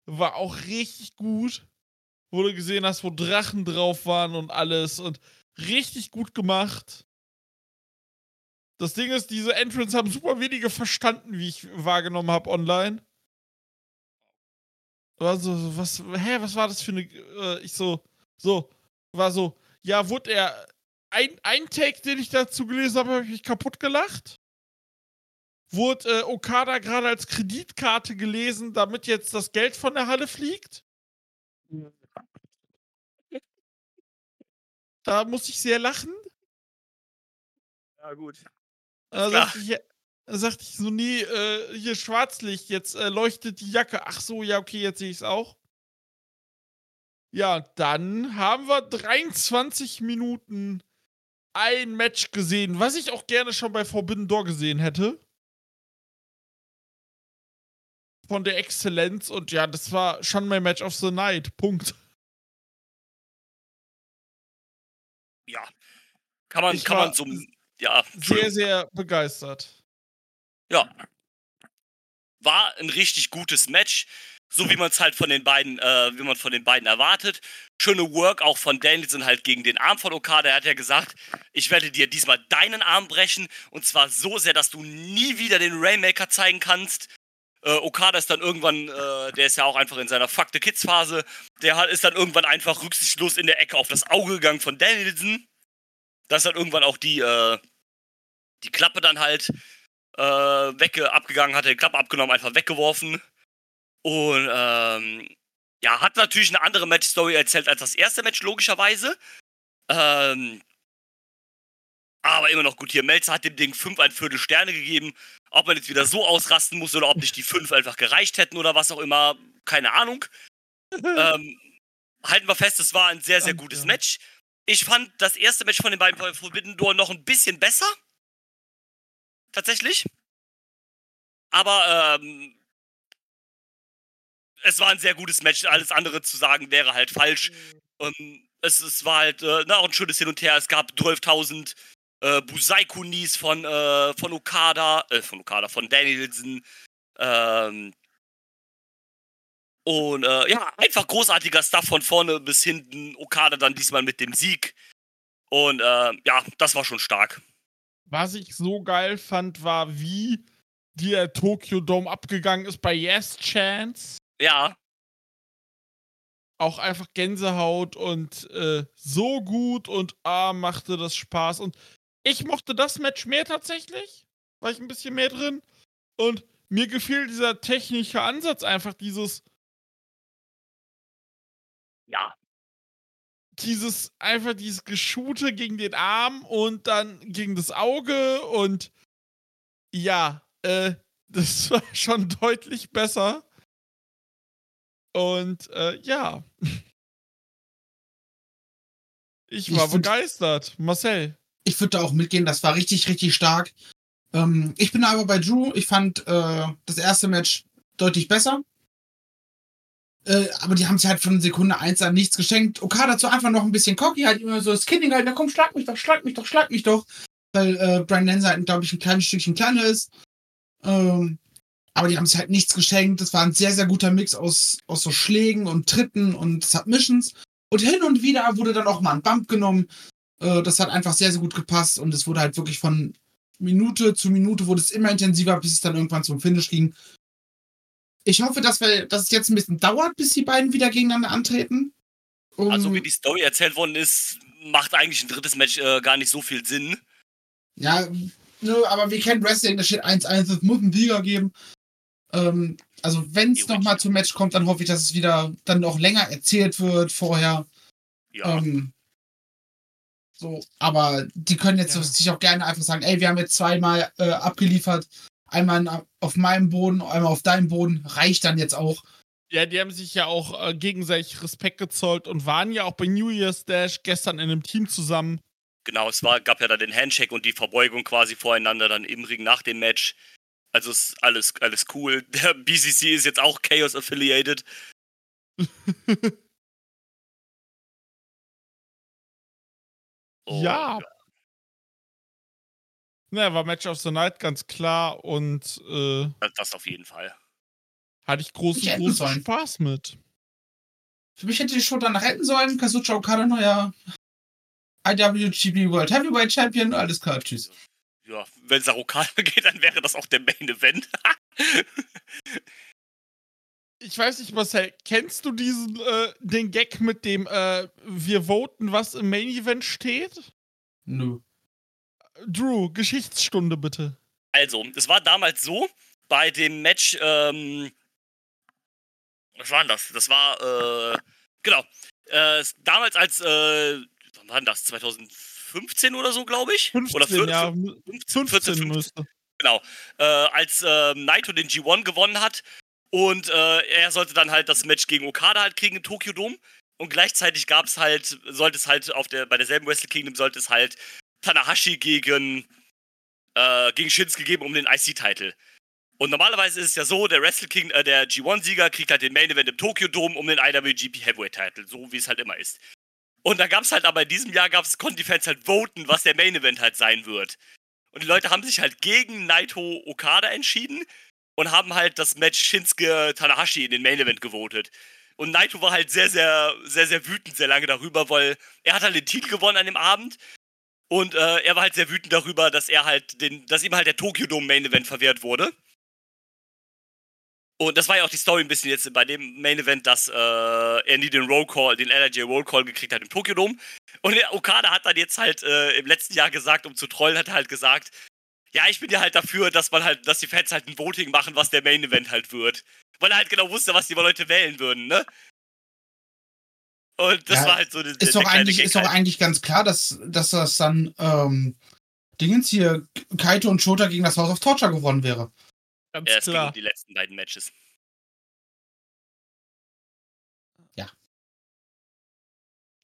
War auch richtig gut. Wo du gesehen hast, wo Drachen drauf waren und alles. Und richtig gut gemacht. Das Ding ist, diese Entrance haben super wenige verstanden, wie ich wahrgenommen habe online. War so, was, hä, was war das für eine, äh, ich so, so, war so, ja, wurde er, ein, ein Take, den ich dazu gelesen habe, habe ich mich kaputt gelacht. Wurde äh, Okada gerade als Kreditkarte gelesen, damit jetzt das Geld von der Halle fliegt? Da muss ich sehr lachen. Ja, gut. Klar. sagte ich, ja- da sagte ich so, nee, äh, hier Schwarzlicht, jetzt äh, leuchtet die Jacke. Ach so, ja, okay, jetzt sehe ich es auch. Ja, dann haben wir 23 Minuten ein Match gesehen, was ich auch gerne schon bei Forbidden Door gesehen hätte. Von der Exzellenz und ja, das war schon mein Match of the Night. Punkt. Ja. Kann man, Ich kann man so. Ja, Sehr, sehr begeistert. Ja. War ein richtig gutes Match. So wie man es halt von den beiden, äh, wie man von den beiden erwartet. Schöne Work auch von Danielson halt gegen den Arm von Okada. Er hat ja gesagt, ich werde dir diesmal deinen Arm brechen. Und zwar so sehr, dass du nie wieder den Rainmaker zeigen kannst. Äh, Okada ist dann irgendwann, äh, der ist ja auch einfach in seiner Fuck the Kids Phase. Der hat, ist dann irgendwann einfach rücksichtslos in der Ecke auf das Auge gegangen von Danielson. Da ist dann irgendwann auch die, äh, die Klappe dann halt äh, wegge abgegangen, hat die Klappe abgenommen, einfach weggeworfen. Und ähm, ja, hat natürlich eine andere Match-Story erzählt als das erste Match, logischerweise. Ähm, aber immer noch gut hier. Melzer hat dem Ding 5 ein Viertel Sterne gegeben. Ob man jetzt wieder so ausrasten muss oder ob nicht die 5 einfach gereicht hätten oder was auch immer, keine Ahnung. ähm, halten wir fest, es war ein sehr, sehr gutes. Match. Ich fand das erste Match von den beiden von Forbidden Door noch ein bisschen besser. Tatsächlich. Aber ähm, es war ein sehr gutes Match. Alles andere zu sagen wäre halt falsch. Ähm, es, es war halt äh, na, auch ein schönes Hin und Her. Es gab 12.000 äh, Busai-Kunis von, äh, von Okada, äh, von Okada, von Danielson. Ähm, und äh, ja, einfach großartiger Stuff von vorne bis hinten. Okada dann diesmal mit dem Sieg. Und äh, ja, das war schon stark. Was ich so geil fand, war, wie der Tokyo Dome abgegangen ist bei Yes Chance. Ja, Auch einfach Gänsehaut und äh, so gut und ah, machte das Spaß. Und ich mochte das Match mehr tatsächlich. War ich ein bisschen mehr drin. Und mir gefiel dieser technische Ansatz einfach, dieses, ja, dieses, einfach dieses Geschute gegen den Arm und dann gegen das Auge und ja, äh, das war schon deutlich besser. Und äh, ja. Ich Ich war find- begeistert. Marcel. Ich würde da auch mitgehen, das war richtig, richtig stark. Ähm, ich bin aber bei Drew. Ich fand äh, das erste Match deutlich besser. Äh, aber die haben sich halt von Sekunde 1 an nichts geschenkt. Okada dazu einfach noch ein bisschen cocky, halt immer so das Kinning halt, na komm, schlag mich doch, schlag mich doch, schlag mich doch. Weil äh, Brian Lenzer halt, glaube ich, ein kleines Stückchen kleiner ist. Ähm, aber die haben sich halt nichts geschenkt. Das war ein sehr, sehr guter Mix aus, aus so Schlägen und Tritten und Submissions. Und hin und wieder wurde dann auch mal ein Bump genommen. Äh, das hat einfach sehr, sehr gut gepasst und es wurde halt wirklich von Minute zu Minute wurde es immer intensiver, bis es dann irgendwann zum Finish ging. Ich hoffe, dass, wir, dass es jetzt ein bisschen dauert, bis die beiden wieder gegeneinander antreten. Um, also wie die Story erzählt worden ist, macht eigentlich ein drittes Match äh, gar nicht so viel Sinn. ja, ne, aber wir kennen Wrestling, da steht 1-1, es muss einen Sieger geben. Ähm, also wenn es nochmal zum Match kommt, dann hoffe ich, dass es wieder dann auch länger erzählt wird vorher. Ja. Ähm, So, aber die können jetzt Ja. sich auch gerne einfach sagen, ey, wir haben jetzt zweimal äh, abgeliefert, einmal in- auf meinem Boden, einmal auf deinem Boden, reicht dann jetzt auch. Ja, die haben sich ja auch äh, gegenseitig Respekt gezollt und waren ja auch bei New Year's Dash gestern in einem Team zusammen. Genau, es war, gab ja da den Handshake und die Verbeugung quasi voreinander dann im Ring nach dem Match. Also ist alles, alles cool. Der BCC ist jetzt auch Chaos affiliated. Und, ja. Na, war Match of the Night ganz klar und äh, Das, das auf jeden Fall. hatte ich großen, großen sollen. Spaß mit. Für mich hätte die Show danach retten sollen. Kazucha Okada, neuer IWGP World Heavyweight Champion. Alles klar, tschüss. Ja, wenn es Okada geht, dann wäre das auch der Main Event. Ich weiß nicht, Marcel, kennst du diesen, äh, den Gag mit dem, äh, wir voten, was im Main Event steht? Nö. Drew, Geschichtsstunde bitte. Also, es war damals so, bei dem Match, ähm, was war denn das? Das war, äh, genau, äh, damals als, äh, wann war denn das? 2015 oder so, glaube ich? 15, oder vier- ja, 15, 15 14, 15, müsste. genau. Äh, als äh, Naito den G1 gewonnen hat und äh, er sollte dann halt das Match gegen Okada halt kriegen im Tokyo Dome und gleichzeitig gab es halt, sollte es halt auf der, bei derselben Wrestle Kingdom sollte es halt Tanahashi gegen, äh, gegen Shinsuke geben um den IC-Title. Und normalerweise ist es ja so, der Wrestle King, äh, der G1-Sieger kriegt halt den Main Event im Tokyo Dome um den IWGP Heavyweight Title, so wie es halt immer ist. Und da gab es halt aber in diesem Jahr gab's, konnten die Fans halt voten, was der Main Event halt sein wird. Und die Leute haben sich halt gegen Naito Okada entschieden und haben halt das Match Shinsuke Tanahashi in den Main Event gewotet. Und Naito war halt sehr, sehr, sehr, sehr wütend sehr lange darüber, weil er hat halt den Titel gewonnen an dem Abend. Und äh, er war halt sehr wütend darüber, dass er halt den, dass ihm halt der Tokyo Dome Main Event verwehrt wurde. Und das war ja auch die Story ein bisschen jetzt bei dem Main Event, dass äh, er nie den Roll Call, den LRJ Roll Call gekriegt hat im Tokyo Dome. Und Okada hat dann jetzt halt äh, im letzten Jahr gesagt, um zu trollen, hat er halt gesagt, ja, ich bin ja halt dafür, dass man halt, dass die Fans halt ein Voting machen, was der Main Event halt wird. Weil er halt genau wusste, was die Leute wählen würden, ne? Und das Ja, war halt so der, Ist doch, eigentlich, ist doch halt. eigentlich ganz klar, dass, dass das dann ähm, Dingens hier, Kaito und Shota gegen das House of Torture gewonnen wäre. Ganz Ja, es ging klar. um die letzten beiden Matches.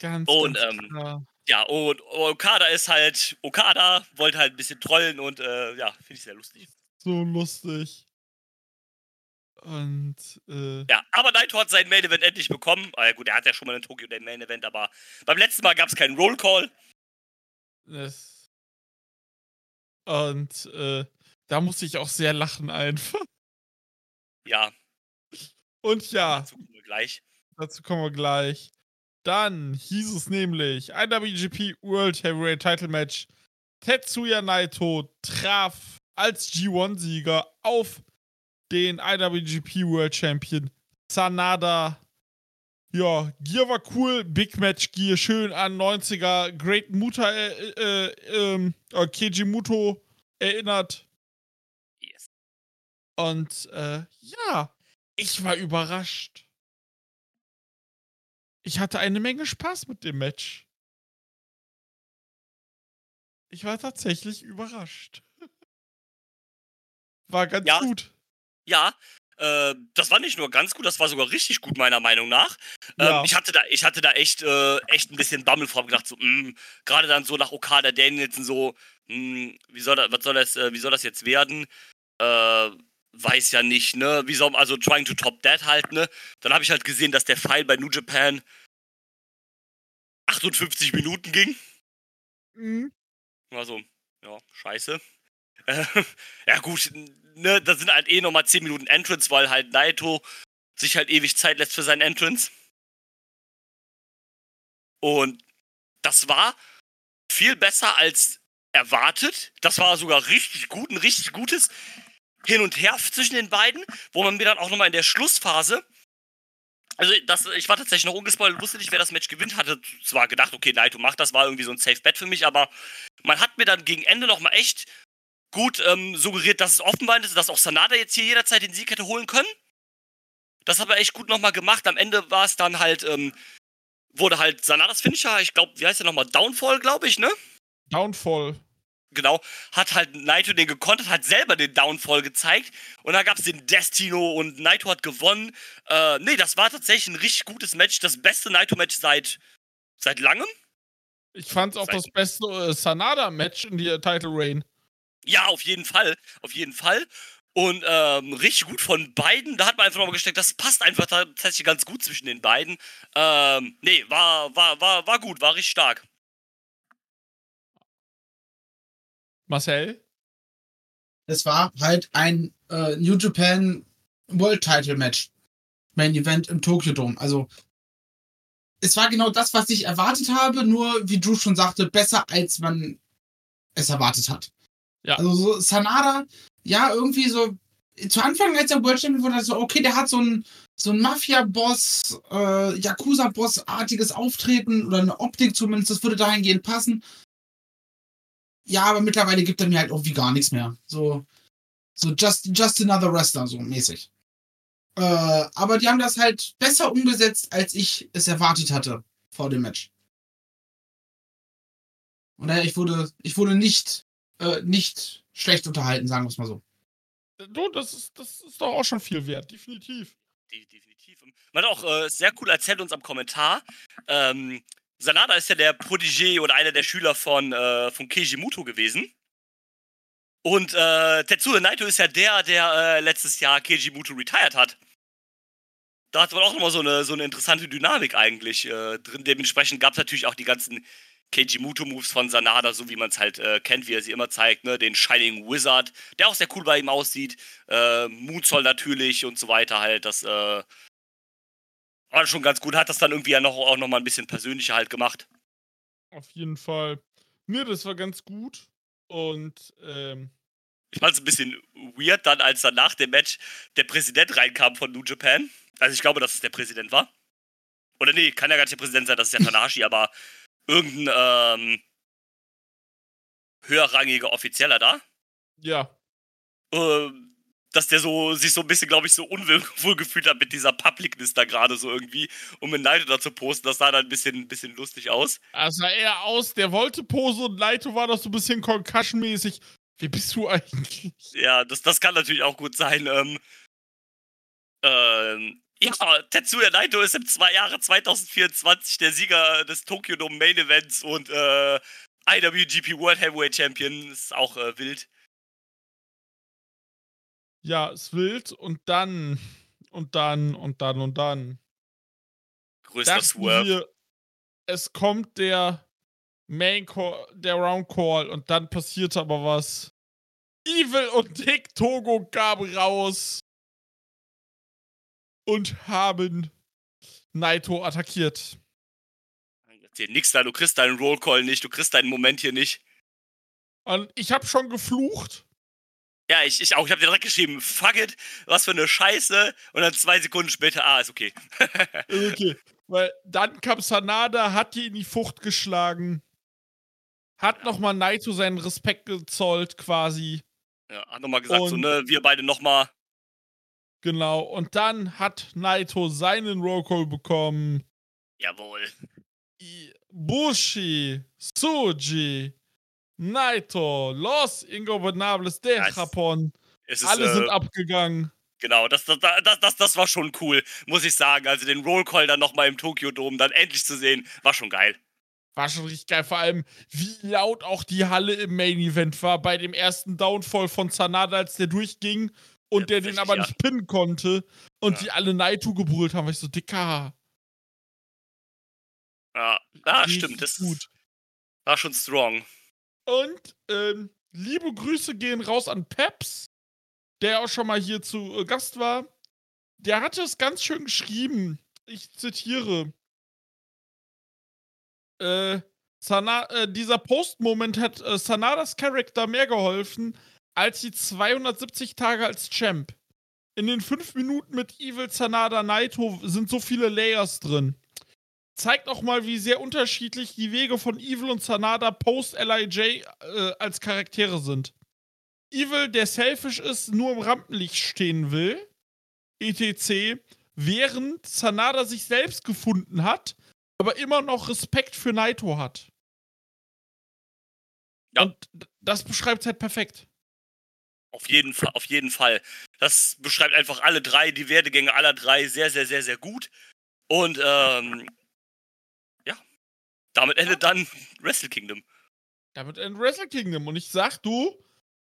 Ganz, Und, ganz ähm, klar. Ja, und Okada ist halt, Okada wollte halt ein bisschen trollen und äh, ja, finde ich sehr lustig. So lustig. Und, äh, Ja, aber Naito hat sein Main Event endlich bekommen. Ah, ja, gut, er hat ja schon mal in Tokio den Main Event, aber beim letzten Mal gab es keinen Roll Call. es. Und, äh, da musste ich auch sehr lachen einfach. Ja, Und ja, dazu kommen wir gleich. dazu kommen wir gleich. Dann hieß es nämlich IWGP World Heavyweight Title Match. Tetsuya Naito traf als G1-Sieger auf den IWGP World Champion Sanada. Ja, Gear war cool, Big Match Gear schön an 90er Great Muta, äh, äh, ähm, äh, Keiji Muto erinnert. Yes. Und äh, ja, ich war überrascht. Ich hatte eine Menge Spaß mit dem Match. Ich war tatsächlich überrascht. War ganz Ja. gut. Ja, äh, das war nicht nur ganz gut, das war sogar richtig gut, meiner Meinung nach. Ja. Ähm, ich, hatte da, ich hatte da echt, äh, echt ein bisschen Bammel vor, hab gedacht, so, mh, gerade dann so nach Okada Danielson so, mh, wie soll das, was soll das, äh, wie soll das jetzt werden? Äh, weiß ja nicht, ne? Wie soll, also trying to top that halt, ne? Dann habe ich halt gesehen, dass der Pfeil bei New Japan 58 Minuten ging. Mhm. Also, ja, scheiße. Äh, ja, gut, ne, da sind halt eh nochmal 10 Minuten Entrance, weil halt Naito sich halt ewig Zeit lässt für seinen Entrance. Und das war viel besser als erwartet. Das war sogar richtig gut, ein richtig gutes Hin und Her zwischen den beiden, wo man mir dann auch nochmal in der Schlussphase. Also, das, ich war tatsächlich noch ungespoilt, wusste nicht, wer das Match gewinnt. Hatte zwar gedacht, okay, Naito macht das, war irgendwie so ein Safe Bet für mich, aber man hat mir dann gegen Ende nochmal echt gut ähm, suggeriert, dass es offen war, dass auch Sanada jetzt hier jederzeit den Sieg hätte holen können. Das hat er echt gut nochmal gemacht. Am Ende war es dann halt ähm, wurde halt Sanadas Finisher, ich glaube, wie heißt der nochmal? Downfall, glaube ich, ne? Downfall. Genau, hat halt Naito den gekontert, hat selber den Downfall gezeigt und dann gab es den Destino und Naito hat gewonnen. Äh, nee, das war tatsächlich ein richtig gutes Match, das beste Naito-Match seit, seit langem. Ich fand es auch das beste äh, Sanada-Match in der Title Reign. Ja, auf jeden Fall, auf jeden Fall. Und ähm, richtig gut von beiden. Da hat man einfach nochmal gesteckt, das passt einfach tatsächlich ganz gut zwischen den beiden. Ähm, nee, war, war, war, war gut, war richtig stark. Marcel? Es war halt ein äh, New Japan World Title Match. Main Event im Tokyo Dome. Also, es war genau das, was ich erwartet habe, nur, wie Drew schon sagte, besser, als man es erwartet hat. Ja. Also, so Sanada, ja, irgendwie so, zu Anfang, als er World Champion wurde, so, okay, der hat so ein, so ein Mafia-Boss, äh, Yakuza-Boss-artiges Auftreten oder eine Optik zumindest, das würde dahingehend passen. Ja, aber mittlerweile gibt er mir halt irgendwie gar nichts mehr. So, so just, just another wrestler, so mäßig. Äh, aber die haben das halt besser umgesetzt, als ich es erwartet hatte vor dem Match. Und daher, ich wurde, ich wurde nicht, äh, nicht schlecht unterhalten, sagen wir es mal so. Du, das ist, das ist doch auch schon viel wert, definitiv. Definitiv. Man hat auch äh, sehr cool erzählt uns am Kommentar. Ähm, Sanada ist ja der Protégé oder einer der Schüler von, äh, von Keiji Muto gewesen. Und äh, Tetsuya Naito ist ja der, der äh, letztes Jahr Keiji Muto retired hat. Da hat man auch nochmal so eine, so eine interessante Dynamik eigentlich äh, drin. Dementsprechend gab es natürlich auch die ganzen Keiji Muto-Moves von Sanada, so wie man es halt äh, kennt, wie er sie immer zeigt. Ne? Den Shining Wizard, der auch sehr cool bei ihm aussieht. Äh, Moonsault natürlich und so weiter halt. Das äh, war schon ganz gut. Hat das dann irgendwie ja noch, auch nochmal ein bisschen persönlicher halt gemacht. Auf jeden Fall. Mir, das war ganz gut. Und, ähm. Ich fand es ein bisschen weird dann, als dann nach dem Match der Präsident reinkam von New Japan. Also ich glaube, dass es der Präsident war. Oder nee, kann ja gar nicht der Präsident sein, das ist ja Tanahashi, aber irgendein ähm, höherrangiger Offizieller da. Ja. Ähm, dass der so sich so ein bisschen, glaube ich, so unwohl gefühlt hat mit dieser Publicness da gerade so irgendwie, um mit Naito da zu posten. Das sah dann ein bisschen, ein bisschen lustig aus. Das sah eher aus, der wollte Pose und Naito war doch so ein bisschen Concussion-mäßig. Wie bist du eigentlich? Ja, das, das kann natürlich auch gut sein. Ähm, ähm, ja, Tetsuya Naito ist im zwei Jahre 2024 der Sieger des Tokyo Dome Main Events und äh, IWGP World Heavyweight Champion. Ist auch äh, wild. Ja, ist wild und dann und dann und dann und dann. Größter Swerve. es kommt der Main Call, der Round Call und dann passiert aber was. Evil und Dick Togo gaben raus und haben Naito attackiert. Dir nix da, du kriegst deinen Roll Call nicht, du kriegst deinen Moment hier nicht. Und ich hab schon geflucht. Ja, ich, ich auch. Ich habe direkt geschrieben, fuck it, was für eine Scheiße. Und dann zwei Sekunden später, ah, ist okay. okay. Weil dann kam Sanada, hat die in die Fucht geschlagen, hat ja. nochmal Naito seinen Respekt gezollt quasi. Ja, hat nochmal gesagt, und, so, ne, wir beide nochmal. Genau, und dann hat Naito seinen Rollcall bekommen. Jawohl. Bushi, Suji, Naito, Los Ingobernables de ja, Japón. Alle äh, sind abgegangen. Genau, das, das, das, das, das war schon cool, muss ich sagen. Also den Rollcall dann nochmal im Tokyo Dome dann endlich zu sehen, war schon geil. War schon richtig geil, vor allem wie laut auch die Halle im Main Event war bei dem ersten Downfall von Sanada, als der durchging und der den aber nicht pinnen konnte und ja. die alle Naito gebrüllt haben, war ich so, dicker. Ja, ah, stimmt, das gut. war schon strong. Und ähm, liebe Grüße gehen raus an Peps, der auch schon mal hier zu äh, Gast war. Der hatte es ganz schön geschrieben. Ich zitiere. Äh, Sana äh, dieser Post-Moment hat äh, Sanadas Charakter mehr geholfen als die 270 Tage als Champ. In den 5 Minuten mit Evil Sanada Naito sind so viele Layers drin zeigt auch mal, wie sehr unterschiedlich die Wege von Evil und Sanada post-LIJ äh, als Charaktere sind. Evil, der selfish ist, nur im Rampenlicht stehen will, etc., während Sanada sich selbst gefunden hat aber immer noch Respekt für Naito hat. Ja. Und das beschreibt halt perfekt. Auf jeden Fall, auf jeden Fall. Das beschreibt einfach alle drei, die Werdegänge aller drei sehr, sehr, sehr, sehr gut. Und ähm, ja, damit endet dann Wrestle Kingdom. Damit ein Wrestle Kingdom. Und ich sag, du,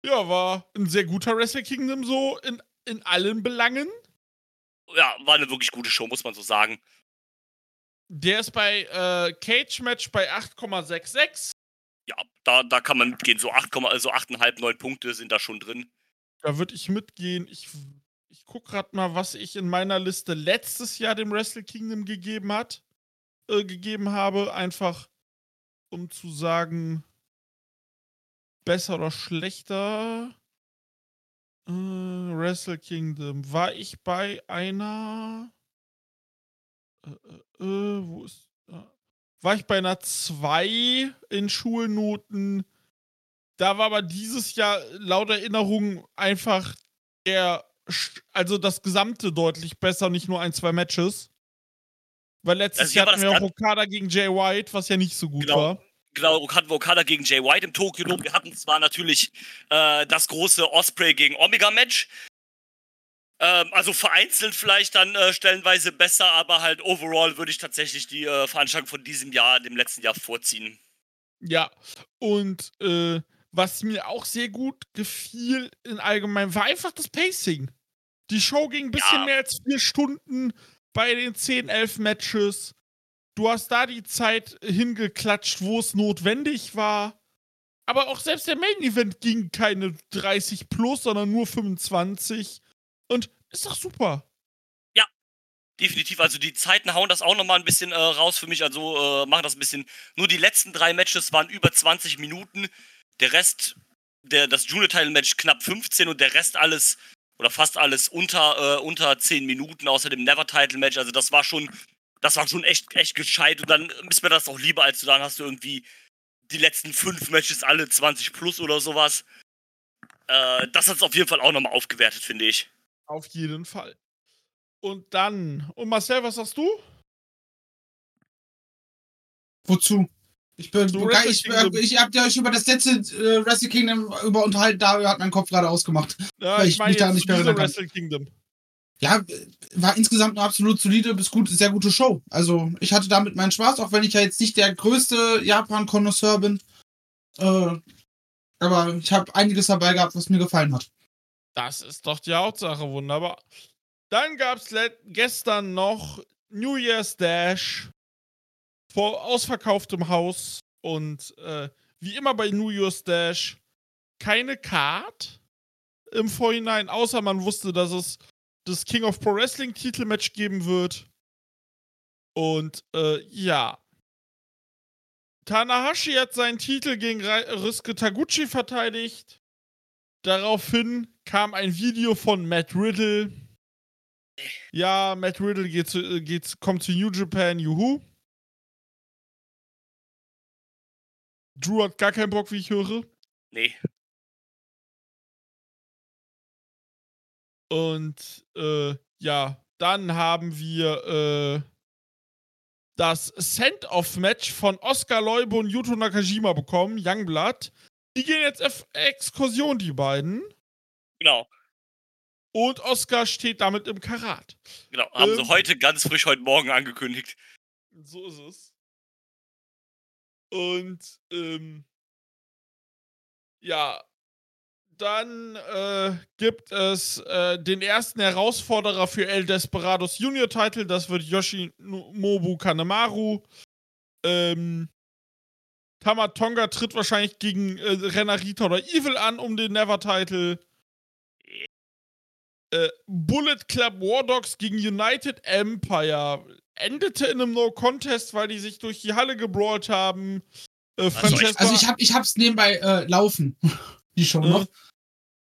ja, war ein sehr guter Wrestle Kingdom so in, in allen Belangen. Ja, war eine wirklich gute Show, muss man so sagen. Der ist bei äh, Cage Match bei 8,66. Ja, da, da kann man mitgehen. So 8, also 8,5, 9 Punkte sind da schon drin. Da würde ich mitgehen. Ich, ich guck grad mal, was ich in meiner Liste letztes Jahr dem Wrestle Kingdom gegeben hat, äh, gegeben habe, einfach um zu sagen, besser oder schlechter. Äh, Wrestle Kingdom. War ich bei einer. Äh, äh, äh, wo ist. Äh, war ich bei einer 2 in Schulnoten. Da war aber dieses Jahr laut Erinnerung einfach der, also das Gesamte deutlich besser, nicht nur ein, zwei Matches. Weil letztes Also ja, Jahr hatten wir auch Okada gegen Jay White, was ja nicht so gut Genau. war. Genau, hatten wir Okada gegen Jay White im Tokyo Dome. Wir hatten zwar natürlich äh, das große Osprey gegen Omega Match. Ähm, also vereinzelt vielleicht dann äh, stellenweise besser, aber halt overall würde ich tatsächlich die äh, Veranstaltung von diesem Jahr, dem letzten Jahr vorziehen. Ja, und äh, was mir auch sehr gut gefiel in allgemein, war einfach das Pacing. Die Show ging ein bisschen Ja. mehr als vier Stunden bei den 10, 11 Matches. Du hast da die Zeit hingeklatscht, wo es notwendig war. Aber auch selbst der Main Event ging keine 30 plus, sondern nur 25. Und ist doch super. Definitiv, also die Zeiten hauen das auch nochmal ein bisschen äh, raus für mich, also äh, machen das ein bisschen. Nur die letzten drei Matches waren über 20 Minuten. Der Rest, der, das Junior-Title-Match knapp 15 und der Rest alles oder fast alles unter, äh, unter 10 Minuten, außer dem Never-Title-Match. Also das war schon, das war schon echt, echt gescheit. Und dann ist mir das auch lieber, als du dann hast du irgendwie die letzten fünf Matches alle 20 plus oder sowas. Äh, das hat es auf jeden Fall auch nochmal aufgewertet, finde ich. Auf jeden Fall. Und dann, und Marcel, was sagst du? Wozu? Ich bin, ich, Wrestle ich, Kingdom. ich hab ja euch über das letzte äh, Wrestle Kingdom über unterhalten, da hat mein Kopf gerade ausgemacht. Ja, Weil ich ich meine mich da nicht mehr. Wrestle Kingdom. Ja, äh, war insgesamt eine absolut solide bis gut, sehr gute Show. Also ich hatte damit meinen Spaß, auch wenn ich ja jetzt nicht der größte Japan-Konnoisseur bin. Äh, aber ich habe einiges dabei gehabt, was mir gefallen hat. Das ist doch die Hauptsache, wunderbar. Dann gab es gestern noch New Year's Dash vor ausverkauftem Haus und äh, wie immer bei New Year's Dash keine Card im Vorhinein, außer man wusste, dass es das King of Pro Wrestling Titelmatch geben wird. Und äh, ja. Tanahashi hat seinen Titel gegen Ryusuke Taguchi verteidigt. Daraufhin kam ein Video von Matt Riddle. Ja, Matt Riddle geht zu, äh, geht, kommt zu New Japan, juhu. Drew hat gar keinen Bock, wie ich höre. Nee. Und äh, ja, dann haben wir äh, das Send-Off-Match von Oscar Leube und Yuto Nakajima bekommen, Youngblood. Die gehen jetzt auf Exkursion, die beiden. Genau. Und Oscar steht damit im Karat. Genau, haben Ähm. sie heute ganz frisch heute Morgen angekündigt. So ist es. Und ähm, ja, dann äh, gibt es äh, den ersten Herausforderer für El Desperados Junior Title. Das wird Yoshinobu Kanemaru. Ähm, Tamatonga tritt wahrscheinlich gegen äh, Renarita oder Evil an um den Never Title. Äh, Bullet Club War Dogs gegen United Empire endete in einem No-Contest, weil die sich durch die Halle gebrawlt haben. Äh, Francesco, Also ich hab, ich hab's nebenbei äh, laufen, die Show noch.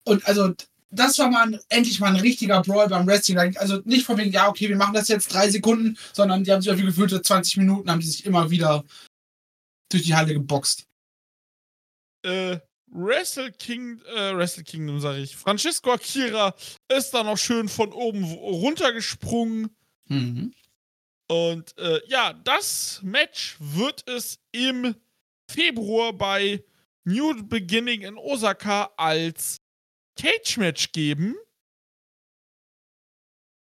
Und also das war mal ein, endlich mal ein richtiger Brawl beim Wrestling. Also nicht von wegen, ja, okay, wir machen das jetzt drei Sekunden, sondern die haben sich auf gefühlte 20 Minuten, haben die sich immer wieder durch die Halle geboxt. äh, Wrestle King, äh, Wrestle Kingdom, sag ich. Francesco Akira ist da noch schön von oben runtergesprungen. Mhm. Und äh, ja, das Match wird es im Februar bei New Beginning in Osaka als Cage-Match geben.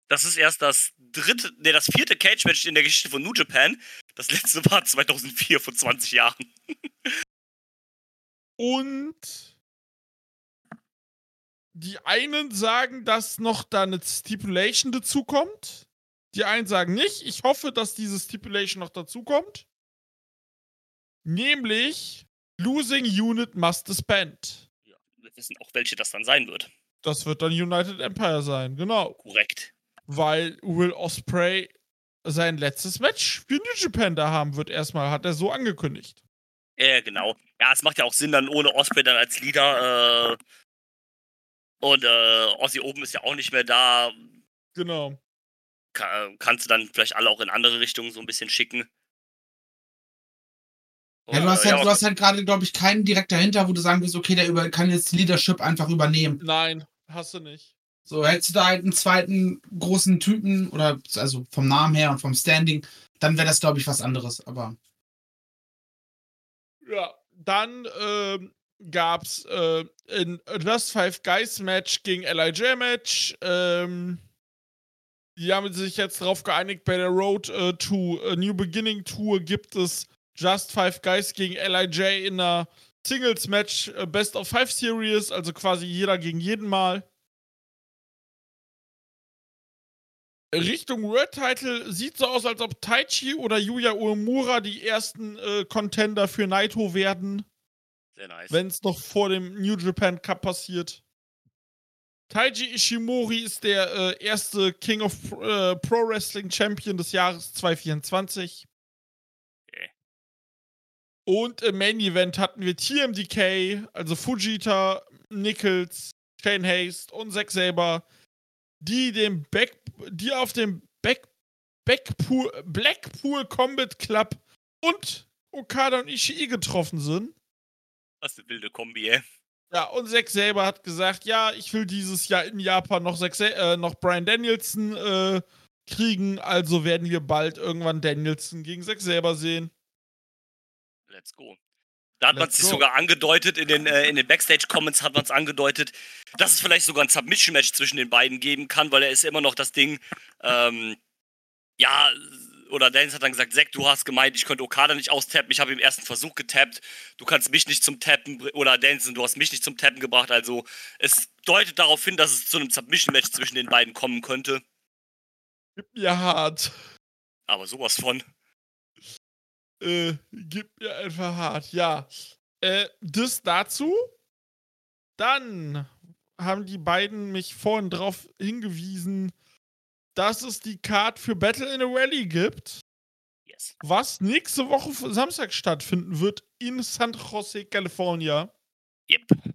Das ist erst das dritte, nee, das vierte Cage-Match in der Geschichte von New Japan. Das letzte war 2004, vor 20 Jahren. Und die einen sagen, dass noch da eine Stipulation dazukommt. Die einen sagen nicht. Ich hoffe, dass diese Stipulation noch dazukommt. Nämlich Losing Unit must disband. Ja, wir wissen auch, welche das dann sein wird. Das wird dann United Empire sein, genau. Korrekt. Weil Will Osprey sein letztes Match für New Japan da haben wird. Erstmal hat er so angekündigt. Ja, genau. Ja, es macht ja auch Sinn, dann ohne Osprey dann als Leader. Äh, und äh, Ossi oben ist ja auch nicht mehr da. Genau. Ka kannst du dann vielleicht alle auch in andere Richtungen so ein bisschen schicken. Ja, du hast, halt, hast halt gerade, glaube ich, keinen direkt dahinter, wo du sagen willst, okay, der über, kann jetzt Leadership einfach übernehmen. Nein, hast du nicht. So, hättest du da halt einen zweiten großen Typen, oder also vom Namen her und vom Standing, dann wäre das, glaube ich, was anderes, aber. Ja, dann ähm, gab's äh, ein Just Five Guys Match gegen LIJ Match. Ähm, die haben sich jetzt darauf geeinigt, bei der Road äh, to a New Beginning Tour gibt es Just Five Guys gegen LIJ in einer Singles Match äh, Best of Five Series, also quasi jeder gegen jeden Mal. Richtung World Title sieht so aus, als ob Taichi oder Yuya Uemura die ersten äh, Contender für Naito werden. Sehr nice. Wenn es noch vor dem New Japan Cup passiert. Taiji Ishimori ist der äh, erste King of äh, Pro Wrestling Champion des Jahres 2024. Okay. Und im Main Event hatten wir TMDK, also Fujita, Nichols, Shane Haste und Zack Saber, die dem Back, die auf dem Back, Backpool, Blackpool Combat Club und Okada und Ishii getroffen sind. Was eine wilde Kombi, ey. Ja, und Zack selber hat gesagt, ja, ich will dieses Jahr in Japan noch, Zack, äh, noch Brian Danielson äh, kriegen, also werden wir bald irgendwann Danielson gegen Zack selber sehen. Let's go. Da hat man es sich sogar angedeutet, in den, äh, in den Backstage-Comments hat man es angedeutet, dass es vielleicht sogar ein Submission-Match zwischen den beiden geben kann, weil er ist immer noch das Ding, ähm, ja, oder Dennis hat dann gesagt, Zack, du hast gemeint, ich könnte Okada nicht austappen, ich habe im ersten Versuch getappt, du kannst mich nicht zum Tappen, oder Dennis, du hast mich nicht zum Tappen gebracht, also es deutet darauf hin, dass es zu einem Submission-Match zwischen den beiden kommen könnte. Gib mir hart. Aber sowas von. Äh, gib mir einfach hart, ja. Äh, das dazu. Dann haben die beiden mich vorhin drauf hingewiesen, dass es die Card für Battle in a Rally gibt. Yes. Was nächste Woche Samstag stattfinden wird in San Jose, California. Yep.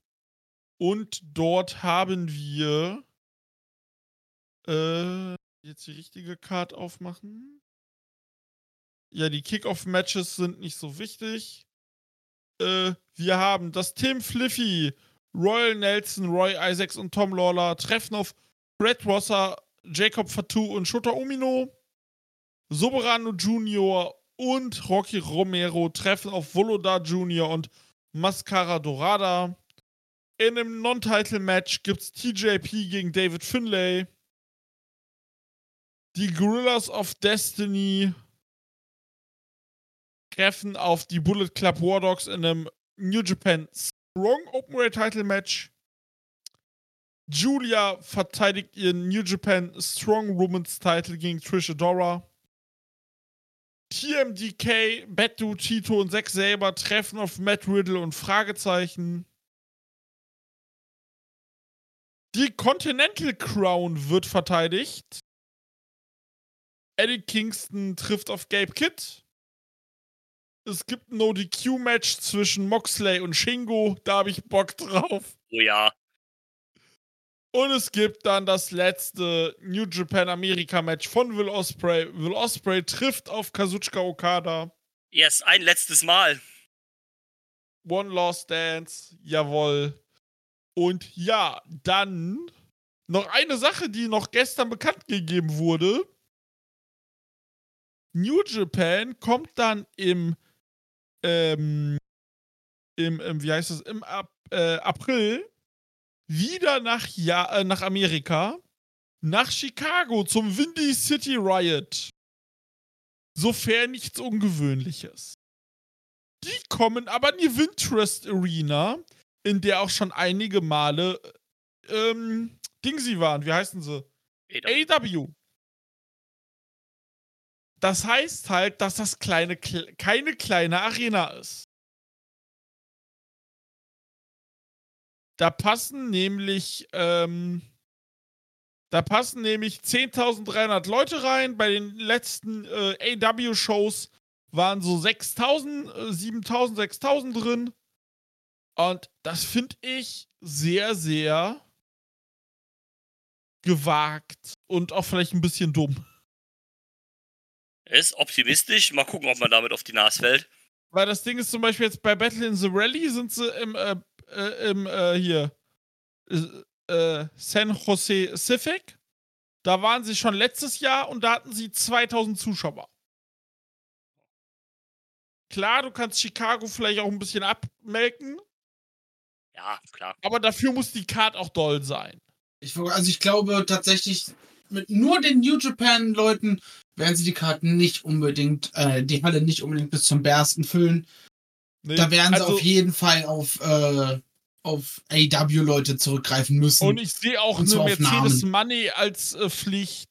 Und dort haben wir äh, jetzt die richtige Card aufmachen. Ja, die Kickoff-Matches sind nicht so wichtig. Äh, wir haben das Tim Fliffy, Royal Nelson, Roy Isaacs und Tom Lawler treffen auf Brett Rosser, Jacob Fatou und Shota Umino. Soberano Jr. und Rocky Romero treffen auf Voloda Jr. und Mascara Dorada. In einem Non-Title-Match gibt's TJP gegen David Finlay. Die Gorillas of Destiny treffen auf die Bullet Club War Dogs in einem New Japan Strong Openweight Title Match. Julia verteidigt ihren New Japan Strong Women's Title gegen Trish Adora. TMDK, Betu, Tito und Zack Saber treffen auf Matt Riddle und Fragezeichen. Die Continental Crown wird verteidigt. Eddie Kingston trifft auf Gabe Kidd. Es gibt ein No-DQ-Match zwischen Moxley und Shingo. Da habe ich Bock drauf. Oh ja. Und es gibt dann das letzte New Japan America Match von Will Osprey. Will Osprey trifft auf Kazuchika Okada. Yes, ein letztes Mal. One Last Dance, jawohl. Und ja, dann noch eine Sache, die noch gestern bekannt gegeben wurde. New Japan kommt dann im, ähm, im, im wie heißt es, im Ap äh, April wieder nach, ja äh, nach Amerika, nach Chicago zum Windy City Riot. Sofern nichts Ungewöhnliches. Die kommen aber in die Wintrust Arena, in der auch schon einige Male ähm, Dingsy waren. Wie heißen sie? AW. Das heißt halt, dass das kleine, keine kleine Arena ist. Da passen nämlich, ähm, da passen nämlich 10.300 Leute rein. Bei den letzten äh, AW-Shows waren so 6.000, äh, 7.000, 6.000 drin. Und das finde ich sehr, sehr gewagt und auch vielleicht ein bisschen dumm. Ist optimistisch. Mal gucken, ob man damit auf die Nase fällt. Weil das Ding ist zum Beispiel jetzt bei Battle in the Rally sind sie im, äh, äh, im äh, hier äh, San Jose Civic. Da waren sie schon letztes Jahr und da hatten sie 2000 Zuschauer. Klar, du kannst Chicago vielleicht auch ein bisschen abmelken. Ja, klar. Aber dafür muss die Card auch doll sein. Ich, also ich glaube tatsächlich, mit nur den New Japan-Leuten werden sie die Karten nicht unbedingt, äh, die Halle nicht unbedingt bis zum Bersten füllen. Nee, da werden sie also, auf jeden Fall auf, äh, auf AW-Leute zurückgreifen müssen. Und ich sehe auch eine Mercedes Money als äh, Pflicht.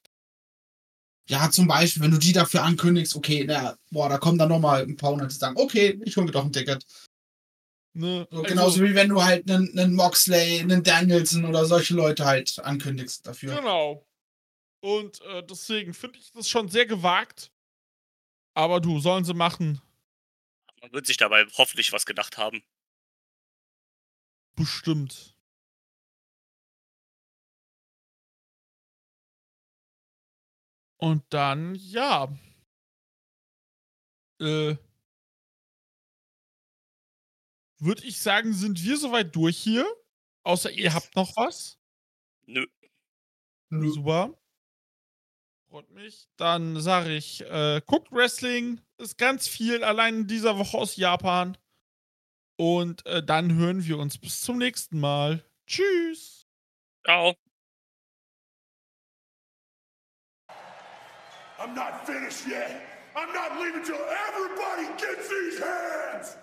Ja, zum Beispiel, wenn du die dafür ankündigst, okay, na, boah, da kommen dann nochmal ein paar hundert, die sagen, okay, ich hole mir doch ein Ticket. Ne, so, also, genauso wie wenn du halt einen, einen Moxley, einen Danielson oder solche Leute halt ankündigst dafür. Genau. Und äh, deswegen finde ich das schon sehr gewagt. Aber du, sollen sie machen. Man wird sich dabei hoffentlich was gedacht haben. Bestimmt. Und dann, ja. Äh, Würde ich sagen, sind wir soweit durch hier? Außer ihr habt noch was? Nö. Super. Freut mich. Dann sage ich, äh, guckt Wrestling, ist ganz viel allein in dieser Woche aus Japan. Und äh, dann hören wir uns bis zum nächsten Mal. Tschüss. Ciao. I'm not finished yet. I'm not leaving till everybody gets these hands.